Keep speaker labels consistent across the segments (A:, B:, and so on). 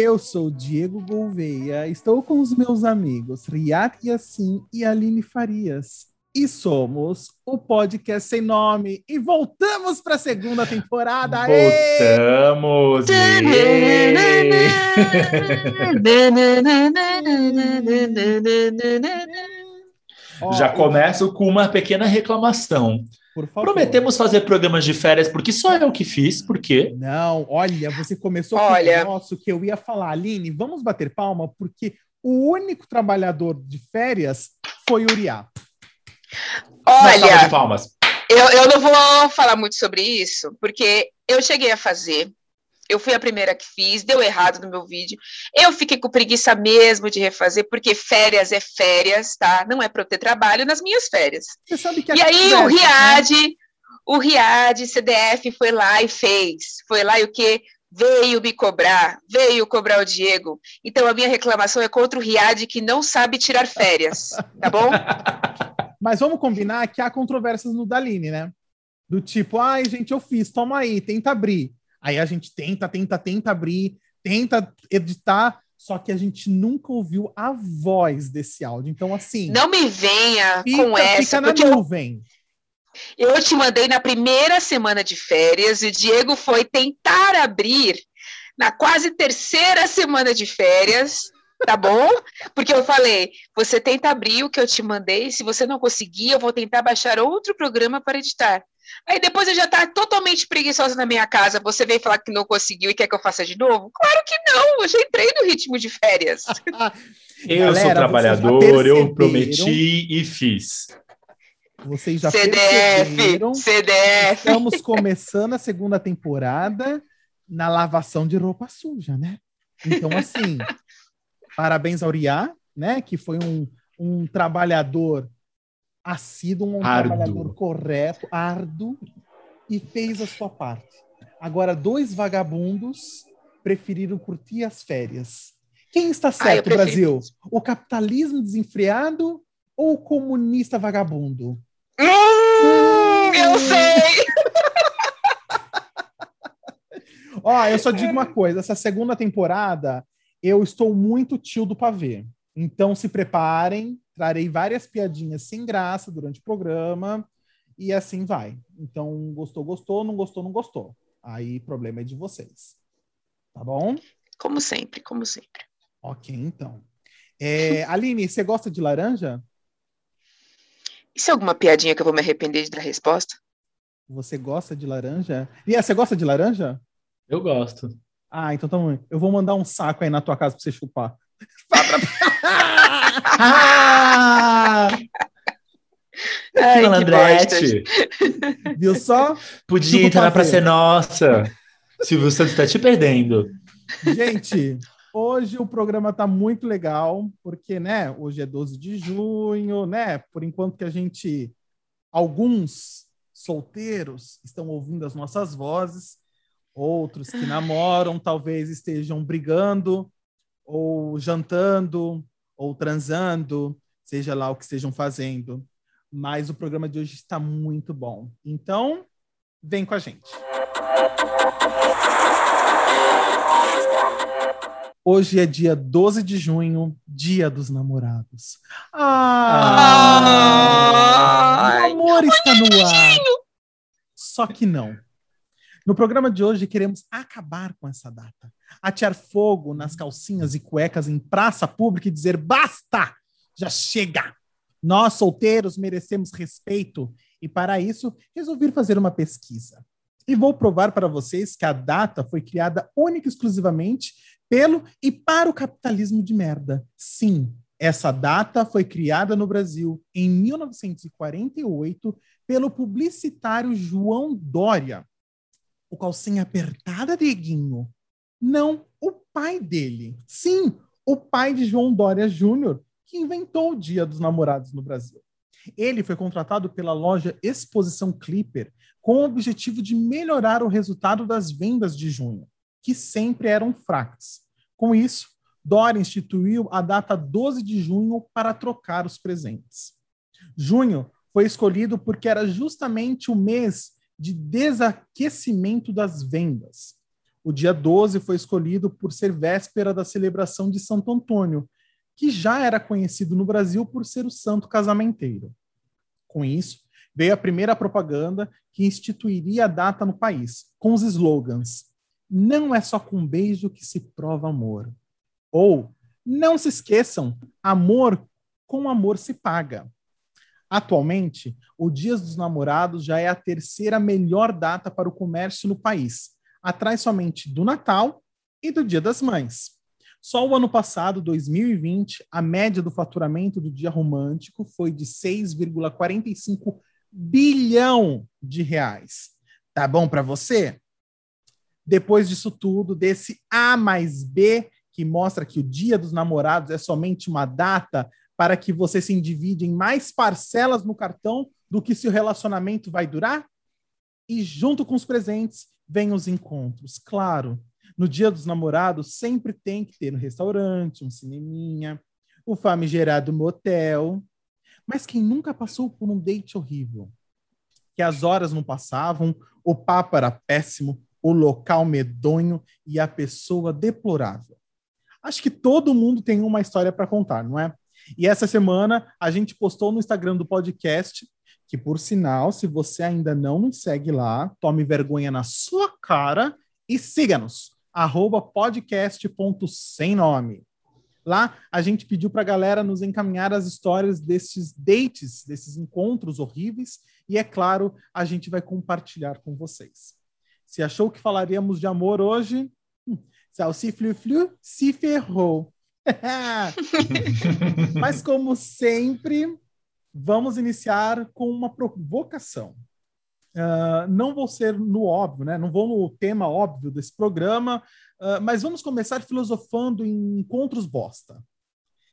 A: Eu sou Diego Gouveia, estou com os meus amigos Riat Yassin e Aline Farias. E somos o podcast sem nome. E voltamos para a segunda temporada.
B: Voltamos! Já começo com uma pequena reclamação. Prometemos fazer programas de férias, porque só eu que fiz, por quê?
A: Não, olha, você começou olha. com um negócio que eu ia falar, Aline, vamos bater palma, porque o único trabalhador de férias foi o Uriá.
C: Olha, eu, eu não vou falar muito sobre isso, porque eu cheguei a fazer, eu fui a primeira que fiz, deu errado no meu vídeo. Eu fiquei com preguiça mesmo de refazer, porque férias é férias, tá? Não é para eu ter trabalho nas minhas férias. Você sabe que E aí o Riad, né? o Riad CDF foi lá e fez. Foi lá e o quê? Veio me cobrar, veio cobrar o Diego. Então a minha reclamação é contra o Riad que não sabe tirar férias, tá bom?
A: Mas vamos combinar que há controvérsias no Daline, né? Do tipo, ai, gente, eu fiz, toma aí, tenta abrir. Aí a gente tenta, tenta, tenta abrir, tenta editar, só que a gente nunca ouviu a voz desse áudio. Então, assim.
C: Não me venha fica, com essa.
A: Fica na nuvem.
C: Eu, eu te mandei na primeira semana de férias e o Diego foi tentar abrir na quase terceira semana de férias tá bom? Porque eu falei, você tenta abrir o que eu te mandei, se você não conseguir, eu vou tentar baixar outro programa para editar. Aí depois eu já tá totalmente preguiçosa na minha casa, você veio falar que não conseguiu e quer que eu faça de novo? Claro que não, eu já entrei no ritmo de férias.
B: eu Galera, sou trabalhador, eu prometi e fiz.
A: Vocês já CDF, CDF. Estamos começando a segunda temporada na lavação de roupa suja, né? Então, assim, Parabéns ao Uriá, né? Que foi um, um trabalhador assíduo, um árduo. trabalhador correto, árduo, e fez a sua parte. Agora, dois vagabundos preferiram curtir as férias. Quem está certo, Brasil? O capitalismo desenfreado ou o comunista vagabundo?
C: Hum, eu sei!
A: Ó, eu só digo uma coisa: essa segunda temporada eu estou muito tio do pavê. Então se preparem, trarei várias piadinhas sem graça durante o programa e assim vai. Então, gostou, gostou, não gostou, não gostou. Aí, problema é de vocês. Tá bom?
C: Como sempre, como sempre.
A: Ok, então. É, Aline, você gosta de laranja?
C: Isso é alguma piadinha que eu vou me arrepender de dar resposta?
A: Você gosta de laranja? E você gosta de laranja?
B: Eu gosto.
A: Ah, então tá Eu vou mandar um saco aí na tua casa pra você chupar.
B: ah! Ai, Malandrete.
A: Viu só?
B: Podia entrar pra ser nossa. Silvio Santos tá te perdendo.
A: Gente, hoje o programa tá muito legal, porque, né, hoje é 12 de junho, né? Por enquanto que a gente, alguns solteiros estão ouvindo as nossas vozes, Outros que namoram talvez estejam brigando, ou jantando, ou transando, seja lá o que estejam fazendo. Mas o programa de hoje está muito bom. Então, vem com a gente. Hoje é dia 12 de junho, dia dos namorados. Ah! ah o amor está no ar. Só que não. No programa de hoje, queremos acabar com essa data. Atear fogo nas calcinhas e cuecas em praça pública e dizer: basta! Já chega! Nós, solteiros, merecemos respeito e, para isso, resolvi fazer uma pesquisa. E vou provar para vocês que a data foi criada única e exclusivamente pelo e para o capitalismo de merda. Sim, essa data foi criada no Brasil em 1948 pelo publicitário João Dória, o calcinha apertada, Dieguinho? Não, o pai dele. Sim, o pai de João Dória Júnior, que inventou o Dia dos Namorados no Brasil. Ele foi contratado pela loja Exposição Clipper com o objetivo de melhorar o resultado das vendas de junho, que sempre eram fracas. Com isso, Dória instituiu a data 12 de junho para trocar os presentes. Junho foi escolhido porque era justamente o mês de desaquecimento das vendas. O dia 12 foi escolhido por ser véspera da celebração de Santo Antônio, que já era conhecido no Brasil por ser o santo casamenteiro. Com isso, veio a primeira propaganda que instituiria a data no país, com os slogans: Não é só com beijo que se prova amor. Ou, não se esqueçam, amor com amor se paga. Atualmente, o Dia dos Namorados já é a terceira melhor data para o comércio no país, atrás somente do Natal e do Dia das Mães. Só o ano passado, 2020, a média do faturamento do dia romântico foi de 6,45 bilhão de reais. Tá bom para você? Depois disso tudo, desse A mais B, que mostra que o Dia dos Namorados é somente uma data para que você se endivide em mais parcelas no cartão do que seu relacionamento vai durar? E junto com os presentes, vem os encontros. Claro, no dia dos namorados sempre tem que ter um restaurante, um cineminha, o famigerado motel. Mas quem nunca passou por um date horrível? Que as horas não passavam, o papo era péssimo, o local medonho e a pessoa deplorável. Acho que todo mundo tem uma história para contar, não é? E essa semana a gente postou no Instagram do podcast, que por sinal, se você ainda não nos segue lá, tome vergonha na sua cara e siga-nos, arroba podcast.semnome. Lá a gente pediu para a galera nos encaminhar as histórias desses dates, desses encontros horríveis, e é claro, a gente vai compartilhar com vocês. Se achou que falaríamos de amor hoje, hum, Salsi Flu Flu se ferrou. Mas, como sempre, vamos iniciar com uma provocação. Uh, não vou ser no óbvio, né? não vou no tema óbvio desse programa, uh, mas vamos começar filosofando em encontros bosta.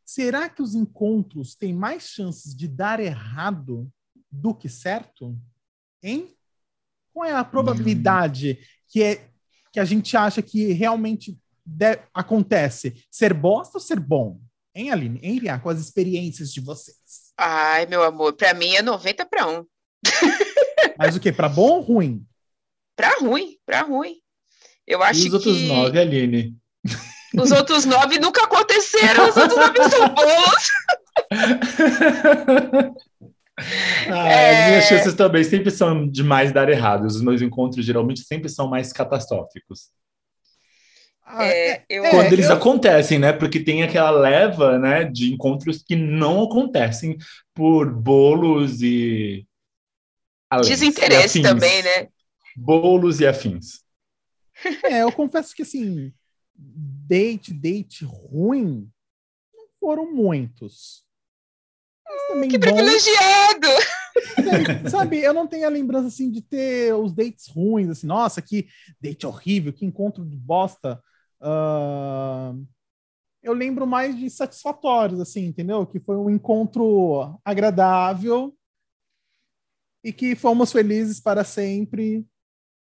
A: Será que os encontros têm mais chances de dar errado do que certo? Hein? Qual é a probabilidade que, é, que a gente acha que realmente de, acontece? Ser bosta ou ser bom? Hein, Aline? Hein, Ria, com as experiências de vocês?
C: Ai, meu amor, para mim é 90 para 1.
A: Mas o quê? Para bom ou ruim?
C: Para ruim, para ruim. Eu acho
B: e os outros que... nove, Aline?
C: Os outros nove nunca aconteceram, os outros nove são bons.
B: Ah, é... As minhas chances também sempre são de mais dar errado. Os meus encontros geralmente sempre são mais catastróficos.
C: Ah, é, é, eu,
B: Quando eles
C: eu...
B: acontecem, né? Porque tem aquela leva, né, de encontros que não acontecem por bolos e
C: desinteresse e também, né?
B: Bolos e afins.
A: É, eu confesso que assim, date, date ruim, não foram muitos.
C: Hum, que bom. privilegiado!
A: Sabe, eu não tenho a lembrança assim de ter os dates ruins, assim, nossa, que date horrível, que encontro de bosta. Uh, eu lembro mais de satisfatórios, assim, entendeu? Que foi um encontro agradável e que fomos felizes para sempre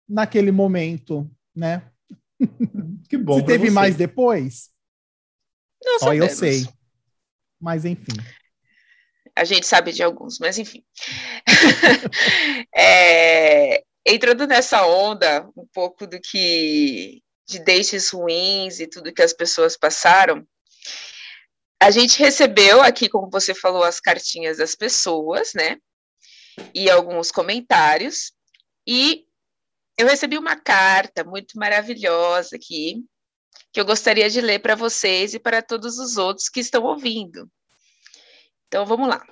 A: naquele momento, né?
B: Que bom.
A: Se teve
B: você.
A: mais depois,
C: Não
A: só eu sei. Mas enfim.
C: A gente sabe de alguns, mas enfim. é, entrando nessa onda, um pouco do que de dates ruins e tudo que as pessoas passaram, a gente recebeu aqui, como você falou, as cartinhas das pessoas, né? E alguns comentários. E eu recebi uma carta muito maravilhosa aqui, que eu gostaria de ler para vocês e para todos os outros que estão ouvindo. Então vamos lá.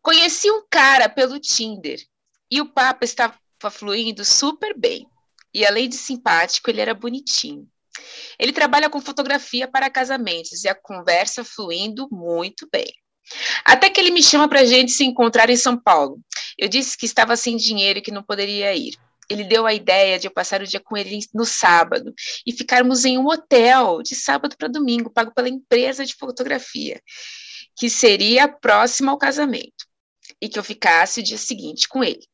C: Conheci um cara pelo Tinder e o papo estava fluindo super bem. E além de simpático, ele era bonitinho. Ele trabalha com fotografia para casamentos e a conversa fluindo muito bem. Até que ele me chama para a gente se encontrar em São Paulo. Eu disse que estava sem dinheiro e que não poderia ir. Ele deu a ideia de eu passar o dia com ele no sábado e ficarmos em um hotel de sábado para domingo, pago pela empresa de fotografia, que seria próximo ao casamento, e que eu ficasse o dia seguinte com ele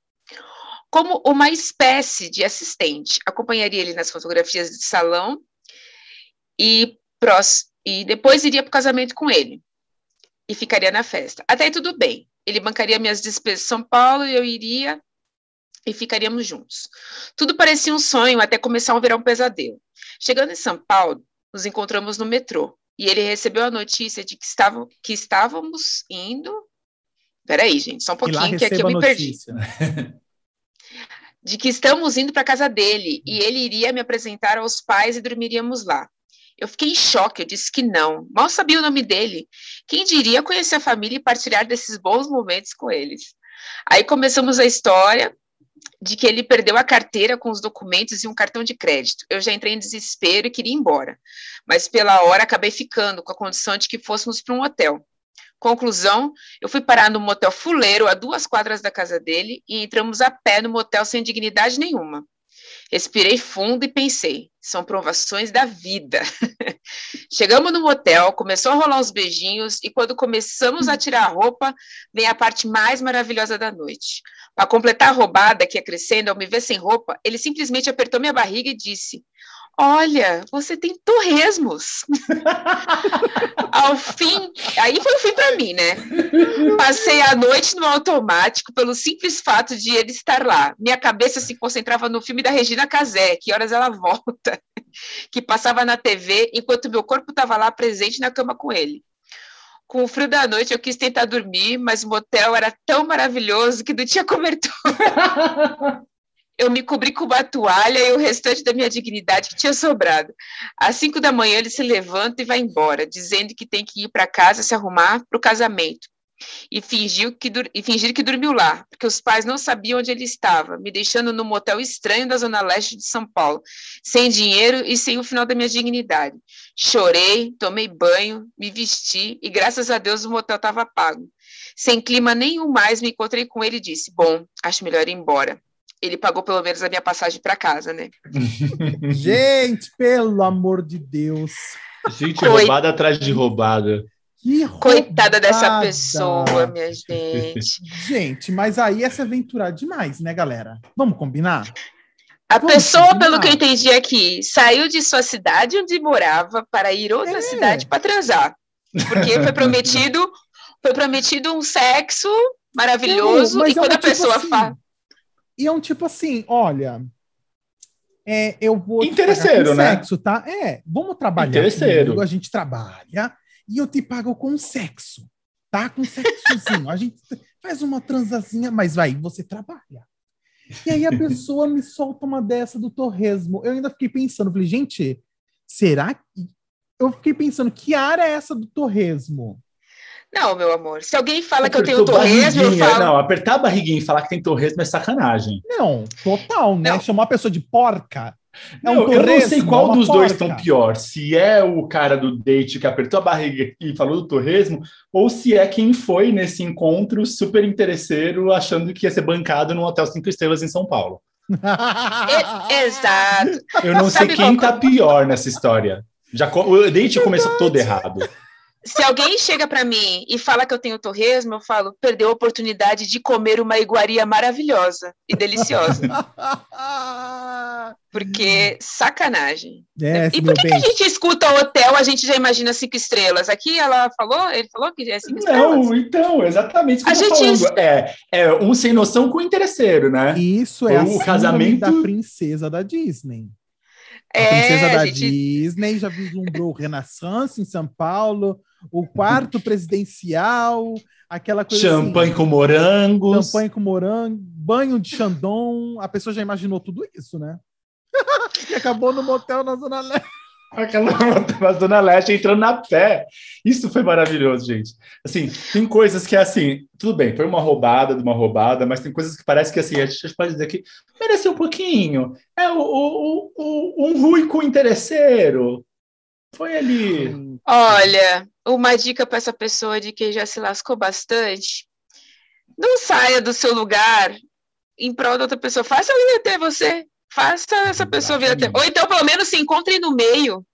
C: como uma espécie de assistente. Acompanharia ele nas fotografias de salão e, e depois iria para o casamento com ele e ficaria na festa. Até aí tudo bem. Ele bancaria minhas despesas em São Paulo e eu iria e ficaríamos juntos. Tudo parecia um sonho até começar um pesadelo. Chegando em São Paulo, nos encontramos no metrô e ele recebeu a notícia de que, estavam, que estávamos indo. Peraí, gente, só um pouquinho que aqui eu me perdi. de que estamos indo para casa dele e ele iria me apresentar aos pais e dormiríamos lá. Eu fiquei em choque, eu disse que não. Mal sabia o nome dele. Quem diria conhecer a família e partilhar desses bons momentos com eles? Aí começamos a história de que ele perdeu a carteira com os documentos e um cartão de crédito. Eu já entrei em desespero e queria ir embora. Mas pela hora acabei ficando com a condição de que fôssemos para um hotel. Conclusão, eu fui parar no motel fuleiro a duas quadras da casa dele e entramos a pé no motel sem dignidade nenhuma. Respirei fundo e pensei, são provações da vida. Chegamos no motel, começou a rolar os beijinhos e quando começamos a tirar a roupa, vem a parte mais maravilhosa da noite. Para completar a roubada que ia crescendo, ao me ver sem roupa, ele simplesmente apertou minha barriga e disse: Olha, você tem torresmos. Ao fim, aí foi o fim para mim, né? Passei a noite no automático pelo simples fato de ele estar lá. Minha cabeça se concentrava no filme da Regina Casé, que horas ela volta, que passava na TV, enquanto meu corpo estava lá presente na cama com ele. Com o frio da noite, eu quis tentar dormir, mas o motel era tão maravilhoso que não tinha cobertura. eu me cobri com uma toalha e o restante da minha dignidade que tinha sobrado. Às cinco da manhã ele se levanta e vai embora, dizendo que tem que ir para casa se arrumar para o casamento. E, fingiu que, e fingir que dormiu lá, porque os pais não sabiam onde ele estava, me deixando num motel estranho da zona leste de São Paulo, sem dinheiro e sem o final da minha dignidade. Chorei, tomei banho, me vesti e graças a Deus o motel estava pago. Sem clima nenhum mais, me encontrei com ele e disse: Bom, acho melhor ir embora ele pagou pelo menos a minha passagem para casa, né?
A: Gente, pelo amor de Deus.
B: Gente, Coit... roubada atrás de roubada.
C: Que Coitada dessa pessoa, minha gente.
A: Gente, mas aí é se aventurar demais, né, galera? Vamos combinar?
C: A Vamos pessoa, combinar. pelo que eu entendi aqui, saiu de sua cidade onde morava para ir outra é. cidade para transar. Porque foi prometido, foi prometido um sexo maravilhoso Não, e quando é a tipo pessoa assim, fala
A: e é um tipo assim, olha, é, eu vou
B: interesseiro, né?
A: sexo, tá? É, vamos trabalhar. Interesseiro. Comigo, a gente trabalha e eu te pago com sexo, tá? Com sexozinho. a gente faz uma transazinha, mas vai, você trabalha. E aí a pessoa me solta uma dessa do torresmo. Eu ainda fiquei pensando, falei, gente, será que eu fiquei pensando que área é essa do torresmo?
C: Não, meu amor. Se alguém fala Apertou que eu tenho torresmo, eu falo.
B: Não, apertar a barriguinha e falar que tem torresmo é sacanagem.
A: Não, total, né? Não. Chamar a pessoa de porca.
B: É um não, torresmo, eu não sei qual dos porca. dois estão pior. Se é o cara do date que apertou a barriga e falou do torresmo, ou se é quem foi nesse encontro super interesseiro achando que ia ser bancado num hotel cinco estrelas em São Paulo.
C: é, exato.
B: Eu não Sabe sei quem qual... tá pior nessa história. Já, o date começou todo errado.
C: Se alguém chega para mim e fala que eu tenho torresmo, eu falo, perdeu a oportunidade de comer uma iguaria maravilhosa e deliciosa. Porque sacanagem.
A: É,
C: e por que, que, a gente escuta hotel, a gente já imagina cinco estrelas? Aqui ela falou, ele falou que é cinco estrelas.
B: Não, então, exatamente
C: a gente
B: falando. É, é um sem noção com interesseiro, né?
A: Isso é o casamento da princesa da Disney. A é, princesa da gente... Disney já vislumbrou Renaissance em São Paulo, o quarto presidencial, aquela coisa
B: Champanhe
A: assim,
B: com morangos.
A: Champanhe com morango, banho de Chandon. A pessoa já imaginou tudo isso, né? e acabou no motel na Zona Leste.
B: Aquela na Zona Leste entrando na pé. Isso foi maravilhoso, gente. Assim, tem coisas que é assim, tudo bem, foi uma roubada de uma roubada, mas tem coisas que parece que assim, a gente pode dizer que mereceu um pouquinho. É o, o, o um ruico interesseiro. Foi ali.
C: Olha, uma dica para essa pessoa de que já se lascou bastante: não saia do seu lugar em prol da outra pessoa. Faça vir até você. Faça essa pessoa vir até. Ou então, pelo menos, se encontre no meio.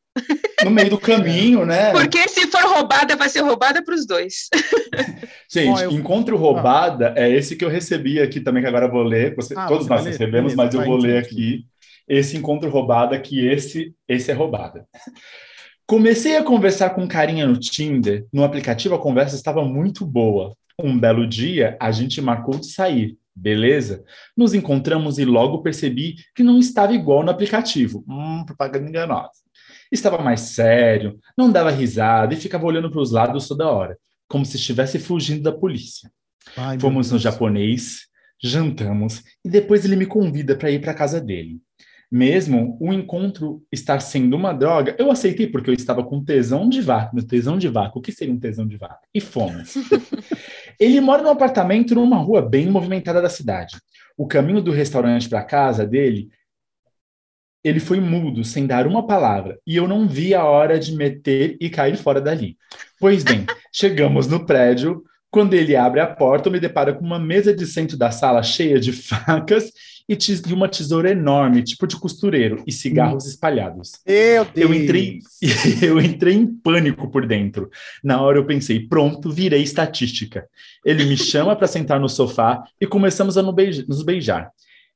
B: No meio do caminho, né?
C: Porque se for roubada, vai ser roubada para os dois.
B: Gente, eu... encontro roubada ah. é esse que eu recebi aqui também, que agora eu vou ler. Você, ah, todos nós recebemos, Beleza, mas eu vou ler aqui. Esse encontro roubada, que esse, esse é roubada. Comecei a conversar com carinha no Tinder. No aplicativo a conversa estava muito boa. Um belo dia, a gente marcou de sair. Beleza? Nos encontramos e logo percebi que não estava igual no aplicativo. Hum, propaganda enganosa. Estava mais sério, não dava risada e ficava olhando para os lados toda hora, como se estivesse fugindo da polícia. Ai, Fomos no japonês, jantamos e depois ele me convida para ir para casa dele. Mesmo o encontro estar sendo uma droga, eu aceitei porque eu estava com tesão de vaca. Tesão de vaca, o que seria um tesão de vaca? E fomos. ele mora num apartamento numa rua bem movimentada da cidade. O caminho do restaurante para a casa dele, ele foi mudo, sem dar uma palavra, e eu não vi a hora de meter e cair fora dali. Pois bem, chegamos no prédio, quando ele abre a porta, eu me deparo com uma mesa de centro da sala cheia de facas e, e uma tesoura enorme, tipo de costureiro, e cigarros hum. espalhados.
A: Meu Deus!
B: Eu entrei, eu entrei em pânico por dentro. Na hora eu pensei, pronto, virei estatística. Ele me chama para sentar no sofá e começamos a nos beijar.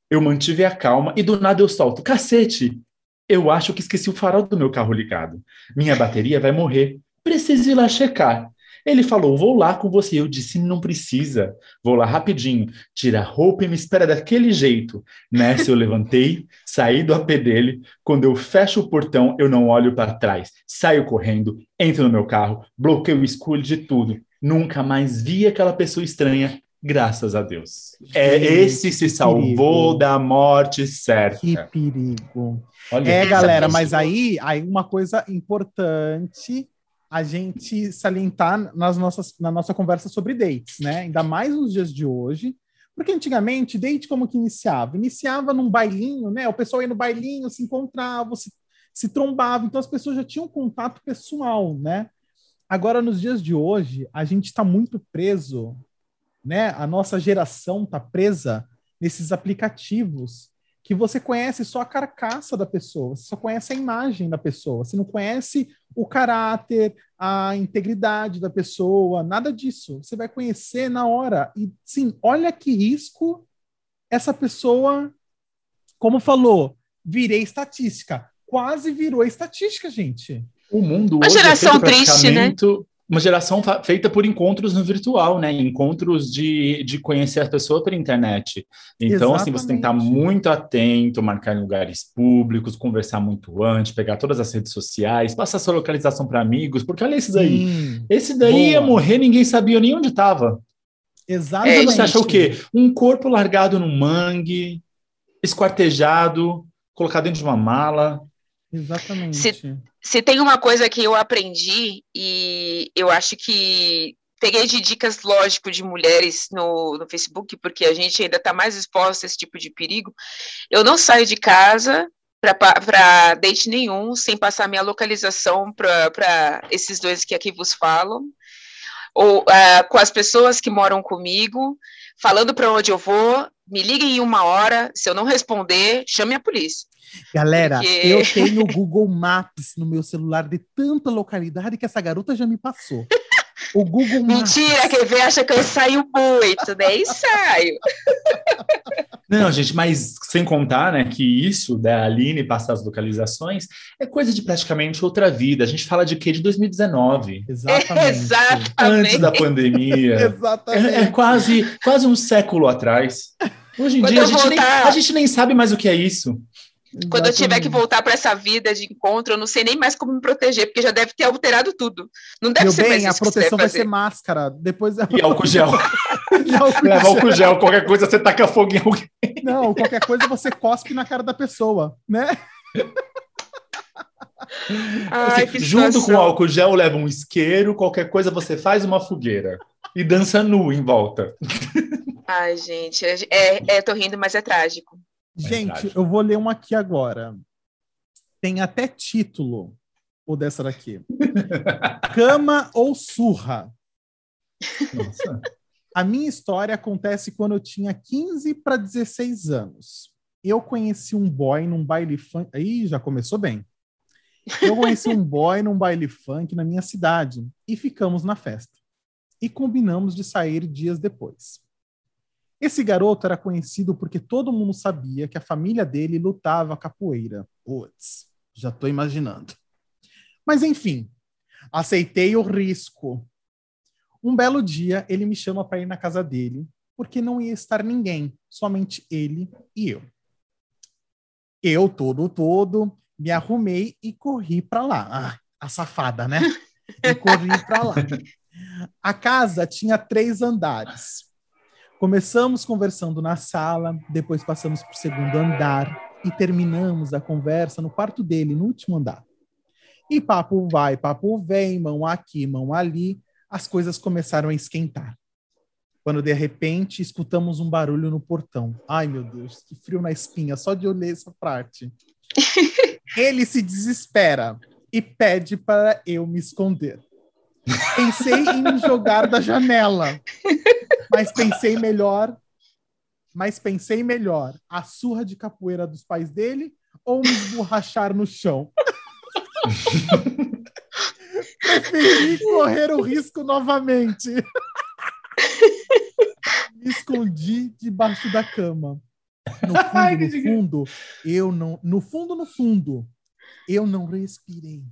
B: Eu mantive a calma e do nada eu solto, cacete! Eu acho que esqueci o farol do meu carro ligado. Minha bateria vai morrer. Preciso ir lá checar. Ele falou: Vou lá com você. Eu disse: Não precisa. Vou lá rapidinho. Tira a roupa e me espera daquele jeito. Nessa eu levantei, saí do AP dele. Quando eu fecho o portão, eu não olho para trás. Saio correndo, entro no meu carro, bloqueio o escuro de tudo. Nunca mais vi aquela pessoa estranha. Graças a Deus. É esse se salvou perigo. da morte certa.
A: Que perigo. Olha, é, galera, mas aí, aí uma coisa importante a gente salientar nas nossas, na nossa conversa sobre dates, né? Ainda mais nos dias de hoje, porque antigamente, date como que iniciava? Iniciava num bailinho, né? O pessoal ia no bailinho, se encontrava, se, se trombava, então as pessoas já tinham contato pessoal, né? Agora, nos dias de hoje, a gente está muito preso, né? A nossa geração está presa nesses aplicativos que você conhece só a carcaça da pessoa, você só conhece a imagem da pessoa, você não conhece o caráter, a integridade da pessoa, nada disso. Você vai conhecer na hora. E sim, olha que risco essa pessoa, como falou, virei estatística. Quase virou estatística, gente.
B: O mundo
C: Uma
B: hoje
C: é geração é triste, né?
B: Uma geração feita por encontros no virtual, né? Encontros de, de conhecer a pessoa pela internet. Então, Exatamente. assim, você tem que estar muito atento, marcar em lugares públicos, conversar muito antes, pegar todas as redes sociais, passar sua localização para amigos, porque olha esse daí. Sim. Esse daí Boa. ia morrer, ninguém sabia nem onde estava.
A: Exatamente.
B: Você achou o quê? Um corpo largado no mangue, esquartejado, colocado dentro de uma mala.
A: Exatamente.
C: Se, se tem uma coisa que eu aprendi, e eu acho que peguei de dicas, lógico, de mulheres no, no Facebook, porque a gente ainda está mais exposto a esse tipo de perigo. Eu não saio de casa para date nenhum, sem passar minha localização para esses dois que aqui vos falam, ou uh, com as pessoas que moram comigo, falando para onde eu vou, me liguem em uma hora, se eu não responder, chame a polícia.
A: Galera, Porque... eu tenho o Google Maps no meu celular de tanta localidade que essa garota já me passou. O Google
C: Maps. Mentira, quem vê acha que eu saio muito, nem saio.
B: Não, gente, mas sem contar, né, que isso da Aline passar as localizações é coisa de praticamente outra vida. A gente fala de quê? De 2019.
A: Exatamente.
C: Exatamente.
B: Antes da pandemia.
A: Exatamente.
B: É, é, quase, quase um século atrás. Hoje em Quando dia a gente, voltar... nem, a gente nem sabe mais o que é isso.
C: Exatamente. Quando eu tiver que voltar para essa vida de encontro, eu não sei nem mais como me proteger, porque já deve ter alterado tudo. Não deve
A: Meu
C: ser
A: bem,
C: mais
A: a proteção vai ser máscara. Depois
B: E álcool gel. álcool Leva álcool gel, qualquer coisa você taca fogo em alguém.
A: Não, qualquer coisa você cospe na cara da pessoa, né?
C: Ai, assim,
B: junto com o álcool gel leva um isqueiro, qualquer coisa você faz uma fogueira e dança nu em volta.
C: Ai, gente, é, é, é tô rindo, mas é trágico.
A: Gente, eu vou ler um aqui agora. Tem até título o dessa daqui. Cama ou surra? Nossa. A minha história acontece quando eu tinha 15 para 16 anos. Eu conheci um boy num baile funk. Aí já começou bem. Eu conheci um boy num baile funk na minha cidade e ficamos na festa. E combinamos de sair dias depois. Esse garoto era conhecido porque todo mundo sabia que a família dele lutava capoeira. Putz, já estou imaginando. Mas enfim, aceitei o risco. Um belo dia, ele me chama para ir na casa dele, porque não ia estar ninguém, somente ele e eu. Eu, todo, todo, me arrumei e corri para lá. Ah, a safada, né? E corri para lá. A casa tinha três andares. Começamos conversando na sala, depois passamos para o segundo andar e terminamos a conversa no quarto dele, no último andar. E papo vai, papo vem, mão aqui, mão ali, as coisas começaram a esquentar. Quando de repente escutamos um barulho no portão. Ai meu Deus, que frio na espinha, só de olhar essa parte. Ele se desespera e pede para eu me esconder. Pensei em me jogar da janela, mas pensei melhor. Mas pensei melhor: a surra de capoeira dos pais dele ou me esborrachar no chão? Preferi correr o risco novamente. Me escondi debaixo da cama. No fundo, no fundo, eu não. No fundo, no fundo, eu não respirei.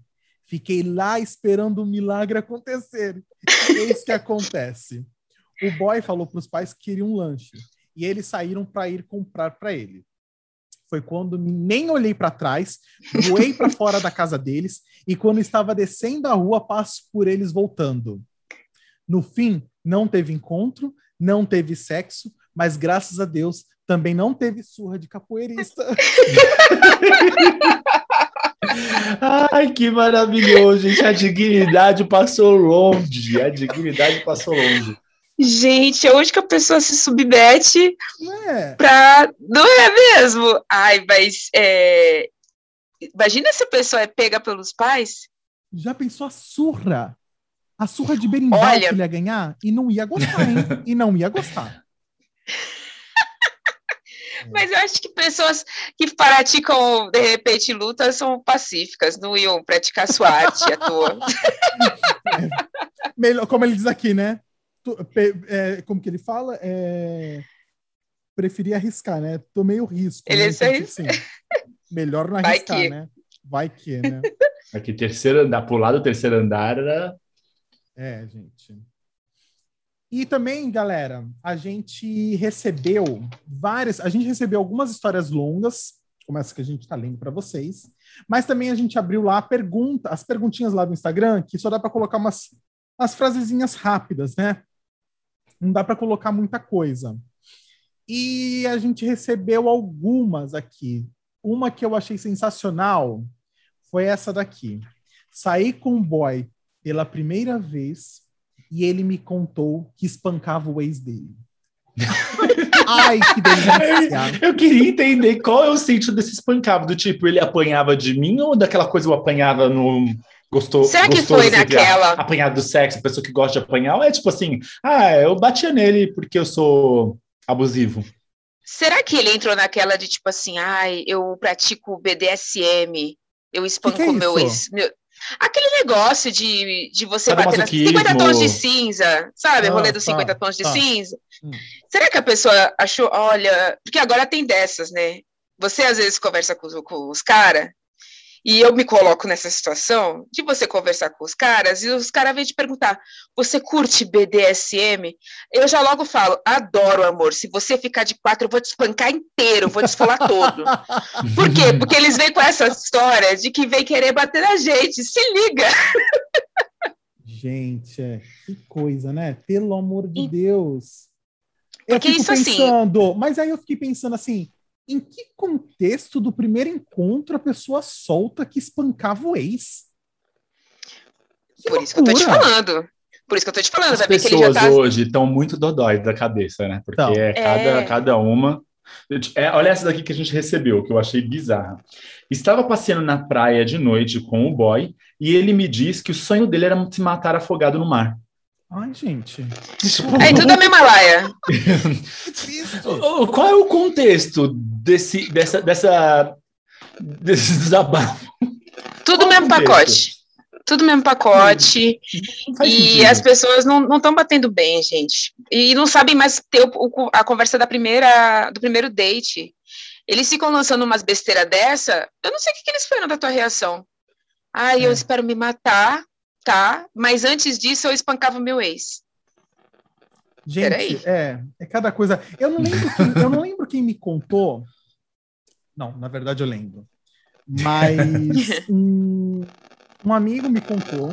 A: Fiquei lá esperando o um milagre acontecer. Eis que acontece. O boy falou para os pais que queria um lanche e eles saíram para ir comprar para ele. Foi quando nem olhei para trás, voei para fora da casa deles e quando estava descendo a rua passo por eles voltando. No fim, não teve encontro, não teve sexo, mas graças a Deus também não teve surra de capoeirista.
B: Ai, que maravilhoso, gente. A dignidade passou longe. A dignidade passou longe.
C: Gente, hoje que a pessoa se submete é. pra. Não é mesmo? Ai, mas. É... Imagina se a pessoa é pega pelos pais.
A: Já pensou a surra? A surra de berimbau Olha... que ele ia ganhar? E não ia gostar, hein? e não ia gostar.
C: Mas eu acho que pessoas que praticam, de repente, lutas são pacíficas, não iam praticar sua arte à toa.
A: É. Melhor, como ele diz aqui, né? É, como que ele fala? É, preferi arriscar, né? Tomei o risco.
C: Ele
A: né?
C: então, assim,
A: melhor não arriscar, que... né? Vai que, né?
B: Aqui, terceiro andar, pular do terceiro andar era.
A: É, gente. E também, galera, a gente recebeu várias, a gente recebeu algumas histórias longas, como essa que a gente está lendo para vocês, mas também a gente abriu lá a pergunta, as perguntinhas lá do Instagram, que só dá para colocar umas, umas frasezinhas rápidas, né? Não dá para colocar muita coisa. E a gente recebeu algumas aqui. Uma que eu achei sensacional foi essa daqui. Saí com um boy pela primeira vez e ele me contou que espancava o ex dele. Ai, que delícia!
B: Eu queria entender qual é o sentido desse espancava, do tipo, ele apanhava de mim ou daquela coisa eu apanhava no. Gostou,
C: Será que foi naquela?
B: Apanhado do sexo, a pessoa que gosta de apanhar, ou é tipo assim, ah, eu batia nele porque eu sou abusivo.
C: Será que ele entrou naquela de tipo assim, ai, eu pratico BDSM, eu espanco que que é meu ex. Meu... Aquele negócio de, de você Sabe bater nas 50 tons de cinza, sabe? Ah, rolê dos tá, 50 tons de tá. cinza. Hum. Será que a pessoa achou, olha, porque agora tem dessas, né? Você às vezes conversa com, com os caras e eu me coloco nessa situação de você conversar com os caras e os caras vêm te perguntar: você curte BDSM? Eu já logo falo: adoro, amor. Se você ficar de quatro, eu vou te espancar inteiro, vou te esfolar todo. Por quê? Porque eles vêm com essa história de que vem querer bater na gente. Se liga!
A: Gente, é, que coisa, né? Pelo amor de e... Deus. Eu Porque fico assim pensando, assim... mas aí eu fiquei pensando assim, em que contexto do primeiro encontro a pessoa solta que espancava o ex?
C: Que Por isso que eu tô te falando. Por isso que eu tô te falando.
B: As pessoas tá... hoje estão muito dodói da cabeça, né? Porque então, é, cada, é... cada uma. É, olha essa daqui que a gente recebeu, que eu achei bizarra. Estava passeando na praia de noite com o boy e ele me disse que o sonho dele era se matar afogado no mar.
A: Ai, gente.
C: É tudo a mesma laia.
B: Qual é o contexto desse, dessa, dessa, desse desabafo?
C: Tudo Qual mesmo pacote. Tudo mesmo pacote. E sentido. as pessoas não estão batendo bem, gente. E não sabem mais ter o, o, a conversa da primeira, do primeiro date. Eles ficam lançando umas besteiras dessa. Eu não sei o que, que eles esperam da tua reação. Ai, é. eu espero me matar tá? Mas antes disso eu espancava meu ex.
A: Gente,
C: Peraí.
A: é, é cada coisa. Eu não lembro quem, eu não lembro quem me contou. Não, na verdade eu lembro. Mas um, um amigo me contou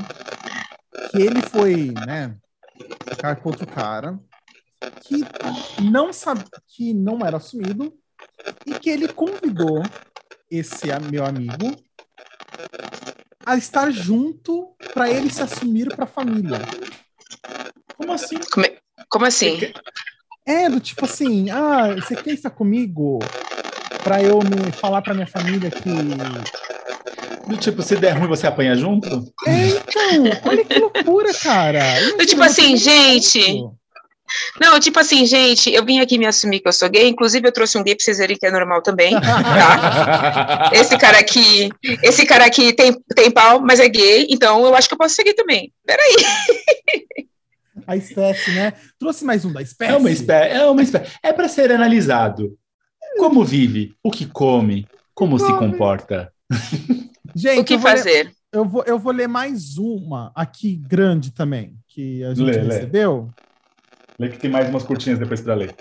A: que ele foi, né, ficar com outro cara que não sabe que não era assumido e que ele convidou esse meu amigo a estar junto para ele se assumir para a família.
B: Como assim?
C: Como assim?
A: É, do tipo assim, ah, você quer estar comigo pra eu me falar pra minha família que.
B: Do tipo, se der ruim, você apanha junto?
A: É, então, olha que loucura, cara.
C: Do tipo assim, gente, Não, tipo assim, gente, eu vim aqui me assumir que eu sou gay, inclusive eu trouxe um gay pra vocês verem que é normal também, tá? Esse cara aqui, esse cara aqui tem, tem pau, mas é gay, então eu acho que eu posso seguir também. Peraí.
A: A espécie, né? Trouxe mais um da espécie.
B: É uma espécie, é uma espécie. É para ser analisado. Como vive, o que come, como se comporta.
A: Gente,
C: O que
A: eu vou ler-
C: fazer?
A: eu, vou, eu vou ler mais uma aqui, grande também, que a gente
B: lê.
A: recebeu.
B: Lê que tem mais umas curtinhas depois para ler.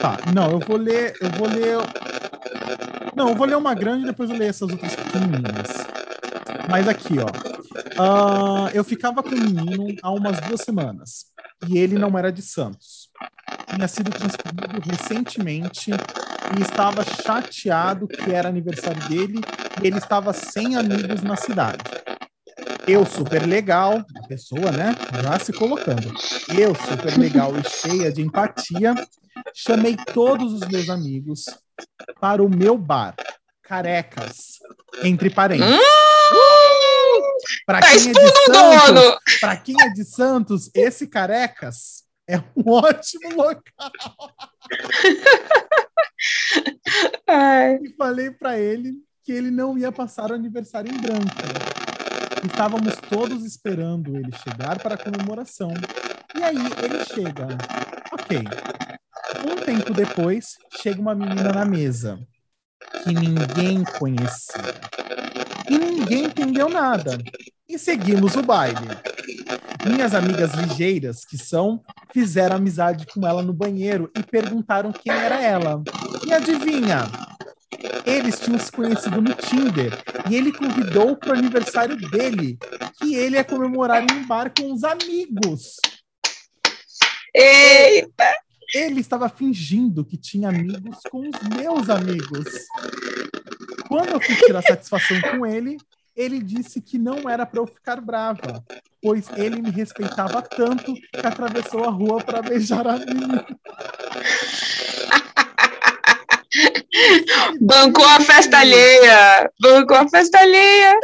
A: Tá, não, eu vou ler, eu vou ler. Não, eu vou ler uma grande e depois eu leio essas outras pequenininhas. Mas aqui, ó. Ah, eu ficava com um menino há umas duas semanas e ele não era de Santos. Tinha sido transferido recentemente e estava chateado que era aniversário dele e ele estava sem amigos na cidade. Eu, super legal, a pessoa, né? Já se colocando. Eu, super legal e cheia de empatia, chamei todos os meus amigos para o meu bar, Carecas, entre parênteses. Para
C: Tá
A: quem, é Santos, quem é de Santos, esse Carecas é um ótimo local. E falei para ele que ele não ia passar o aniversário em branco. Estávamos todos esperando ele chegar para a comemoração. E aí ele chega. Ok. Um tempo depois, chega uma menina na mesa que ninguém conhecia. E ninguém entendeu nada. E seguimos o baile. Minhas amigas ligeiras, que são, fizeram amizade com ela no banheiro e perguntaram quem era ela. E adivinha? Eles tinham se conhecido no Tinder e ele convidou para o aniversário dele, que ele ia comemorar em um bar com os amigos.
C: eita!
A: Ele estava fingindo que tinha amigos com os meus amigos. Quando eu fui tirar satisfação com ele, ele disse que não era para eu ficar brava, pois ele me respeitava tanto que atravessou a rua para beijar a menina.
C: Bancou a festa alheia! Bancou a festa alheia!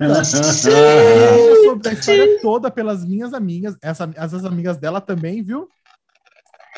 A: Ela soube a história toda pelas minhas amigas, essa, essas amigas dela também, viu?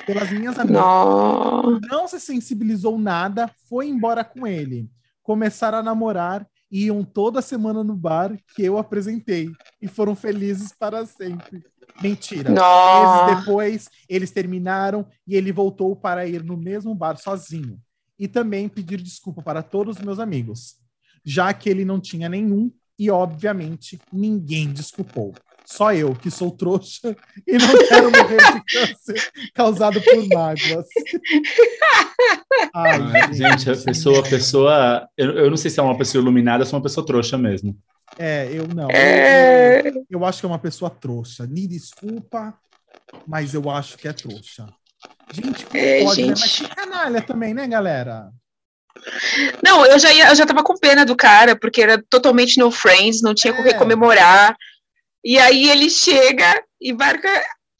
A: Pelas minhas amigas.
C: Não.
A: Não se sensibilizou nada, foi embora com ele. Começaram a namorar e iam toda semana no bar que eu apresentei. E foram felizes para sempre. Mentira. Meses depois, eles terminaram e ele voltou para ir no mesmo bar sozinho. E também pedir desculpa para todos os meus amigos, já que ele não tinha nenhum e, obviamente, ninguém desculpou. Só eu, que sou trouxa e não quero morrer de câncer causado por mágoas. Ai,
B: Ai, gente, a pessoa, a pessoa. Eu, eu não sei se é uma pessoa iluminada ou se é uma pessoa trouxa mesmo.
A: É, eu não.
C: É...
A: Eu, eu acho que é uma pessoa trouxa. Me desculpa, mas eu acho que é trouxa. Gente,
C: É,
A: pode, né?
C: gente.
A: Mas que canalha também, né, galera?
C: Não, eu já, ia, eu já tava com pena do cara, porque era totalmente no friends, não tinha com o que
A: É.
C: comemorar. E aí ele chega e marca.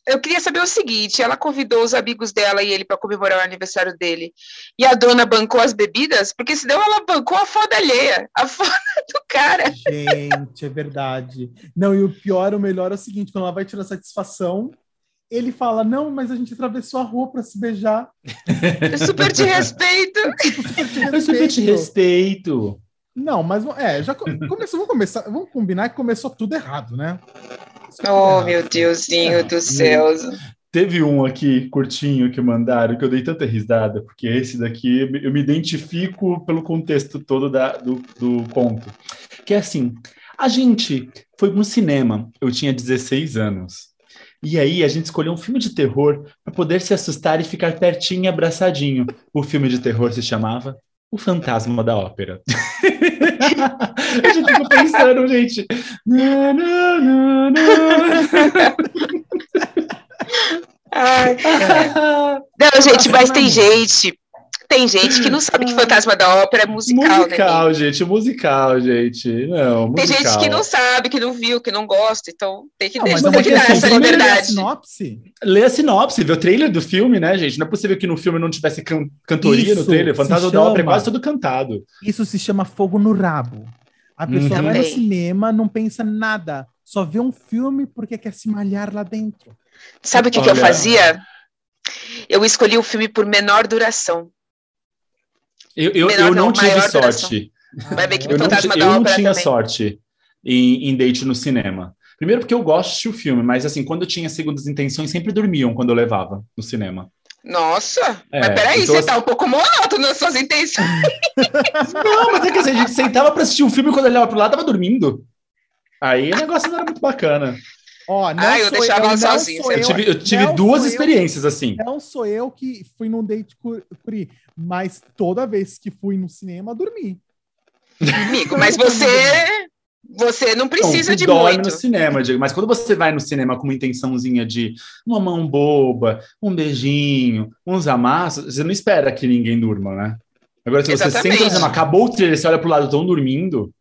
C: Eu queria saber o seguinte: ela convidou os amigos dela e ele para comemorar o aniversário dele. E a dona bancou as bebidas, porque senão ela bancou a foda alheia, a foda do cara.
A: Gente, é verdade. Não, e o pior, o melhor é o seguinte: quando ela vai tirar satisfação, ele fala: Não, mas a gente atravessou a rua para se beijar.
C: Eu super te respeito.
A: Tipo, super te
B: Eu super te
A: respeito. Não, mas é, já co- começou, vamos começar, vamos combinar que começou tudo errado, né?
C: Oh,
A: errado.
C: meu Deusinho do céu.
B: Teve um aqui curtinho que mandaram que eu dei tanta risada, porque esse daqui eu me identifico pelo contexto todo da, do, do conto. Que é assim: A gente foi no cinema, eu tinha 16 anos. E aí a gente escolheu um filme de terror para poder se assustar e ficar pertinho e abraçadinho. O filme de terror se chamava O Fantasma da Ópera. a gente ficou pensando, gente. Não, não, não, não.
C: Ai, não, gente, mas tem gente tem gente que não sabe que Fantasma da Ópera é musical,
B: musical
C: né?
B: gente, musical, gente. Não,
C: tem
B: musical.
C: gente que não sabe, que não viu, que não gosta, então tem que,
A: Não,
C: deixar,
A: mas
C: tem que
A: é
C: dar
A: assim,
C: essa
A: primeiro lê a
C: liberdade.
A: sinopse.
B: Lê a sinopse, vê o trailer do filme, né, gente? Não é possível que no filme não tivesse can cantoria no
A: Isso
B: trailer.
A: se
B: Fantasma da Ópera é
A: chama-
B: quase todo cantado.
A: Isso se chama fogo no rabo. A pessoa
B: Uhum.
A: vai no cinema, não pensa nada, só vê um filme porque quer se malhar lá dentro.
C: Sabe o que, que eu fazia? Eu escolhi o filme por menor duração.
B: Eu, eu,
C: Menor
B: eu não
C: não,
B: tive sorte.
C: Vai ver que
B: Eu não, eu não tinha
C: também.
B: sorte em, em date no cinema. Primeiro porque eu gosto de assistir o filme, mas assim, quando eu tinha segundas intenções, sempre dormiam quando eu levava no cinema.
C: Nossa,
B: É,
C: mas peraí,
B: então
C: você
B: assim-
C: tá um pouco monótono nas suas intenções.
B: Não, mas é que assim, a gente sentava pra assistir um filme quando eu olhava pro lado, tava dormindo. Aí o negócio não era muito bacana.
A: Ó, não
C: Ah, eu
A: sou
C: deixava ela
A: não
C: sozinha,
A: sou
B: Eu tive, eu tive duas
A: eu-
B: experiências assim.
A: Não sou eu que fui num date curi, mas toda vez que fui no cinema, dormi.
C: Amigo, mas você. Você não precisa
B: tu
C: de
B: dorme
C: muito.
B: no cinema, Diego, mas quando você vai no cinema com uma intençãozinha de uma mão boba, um beijinho, uns amassos, você não espera que ninguém durma, né? Agora, se você
C: Exatamente.
B: senta no cinema, acabou o trailer, você olha pro lado, estão dormindo.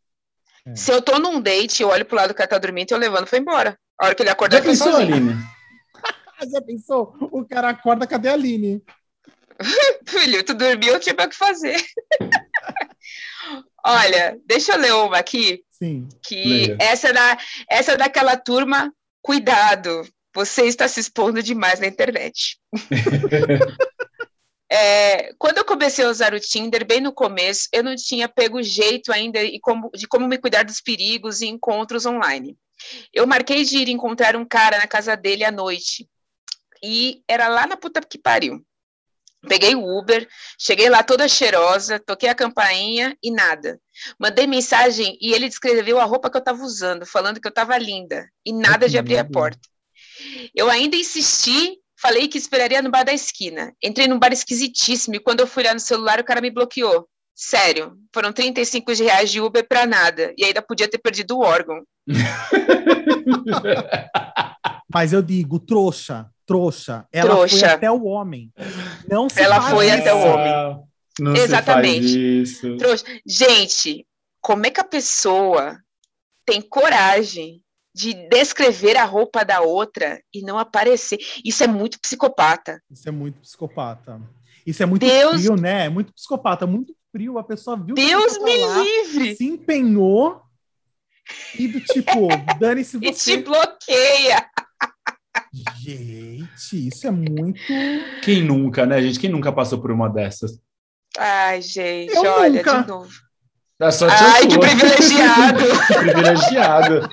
C: Se eu tô num date, eu olho pro lado do cara tá dormindo, eu levanto e vou embora. A hora que ele acordar,
B: Já
C: tô
B: pensou,
C: sozinho.
B: Aline?
A: Já pensou? O cara acorda, cadê a Aline?
C: Filho, tu dormiu, eu tinha o que fazer. Olha, deixa eu ler uma aqui,
A: Sim.
C: que
B: Leia.
C: essa é, da, essa é daquela turma, cuidado, você está se expondo demais na internet. É, quando eu comecei a usar o Tinder, bem no começo, eu não tinha pego jeito ainda e como- de como me cuidar dos perigos e encontros online. Eu marquei de ir encontrar um cara na casa dele à noite. E era lá na puta que pariu. Peguei o Uber, cheguei lá toda cheirosa, toquei a campainha e nada. Mandei mensagem e ele descreveu a roupa que eu estava usando, falando que eu estava linda. E nada de abrir a porta. Eu ainda insisti, falei que esperaria no bar da esquina. Entrei num bar esquisitíssimo e quando eu fui olhar no celular, o cara me bloqueou. Sério, foram 35 reais de Uber pra nada. E ainda podia ter perdido o órgão.
A: Mas eu digo, trouxa, trouxa. Ela foi
C: Trouxa.
A: até o homem. Não se
C: Ela foi
A: isso.
C: até o homem.
B: Não
C: Exatamente.
B: se faz isso.
C: Trouxa. Gente, como é que a pessoa tem coragem de descrever a roupa da outra e não aparecer? Isso é muito psicopata.
A: Isso é muito psicopata. Isso é muito
C: Deus-
A: frio, né? É muito psicopata, muito frio. A pessoa viu que
C: Deus
A: pessoa
C: me
A: lá,
C: livre!
A: se empenhou e do tipo, dane-se
C: E
A: você.
C: te bloqueia.
A: Gente, isso é muito.
B: Quem nunca, né, gente? Quem nunca passou por uma dessas?
C: Ai, gente,
A: Eu
C: olha,
A: nunca.
C: de novo.
B: É
C: Ai, que privilegiado!
B: privilegiado.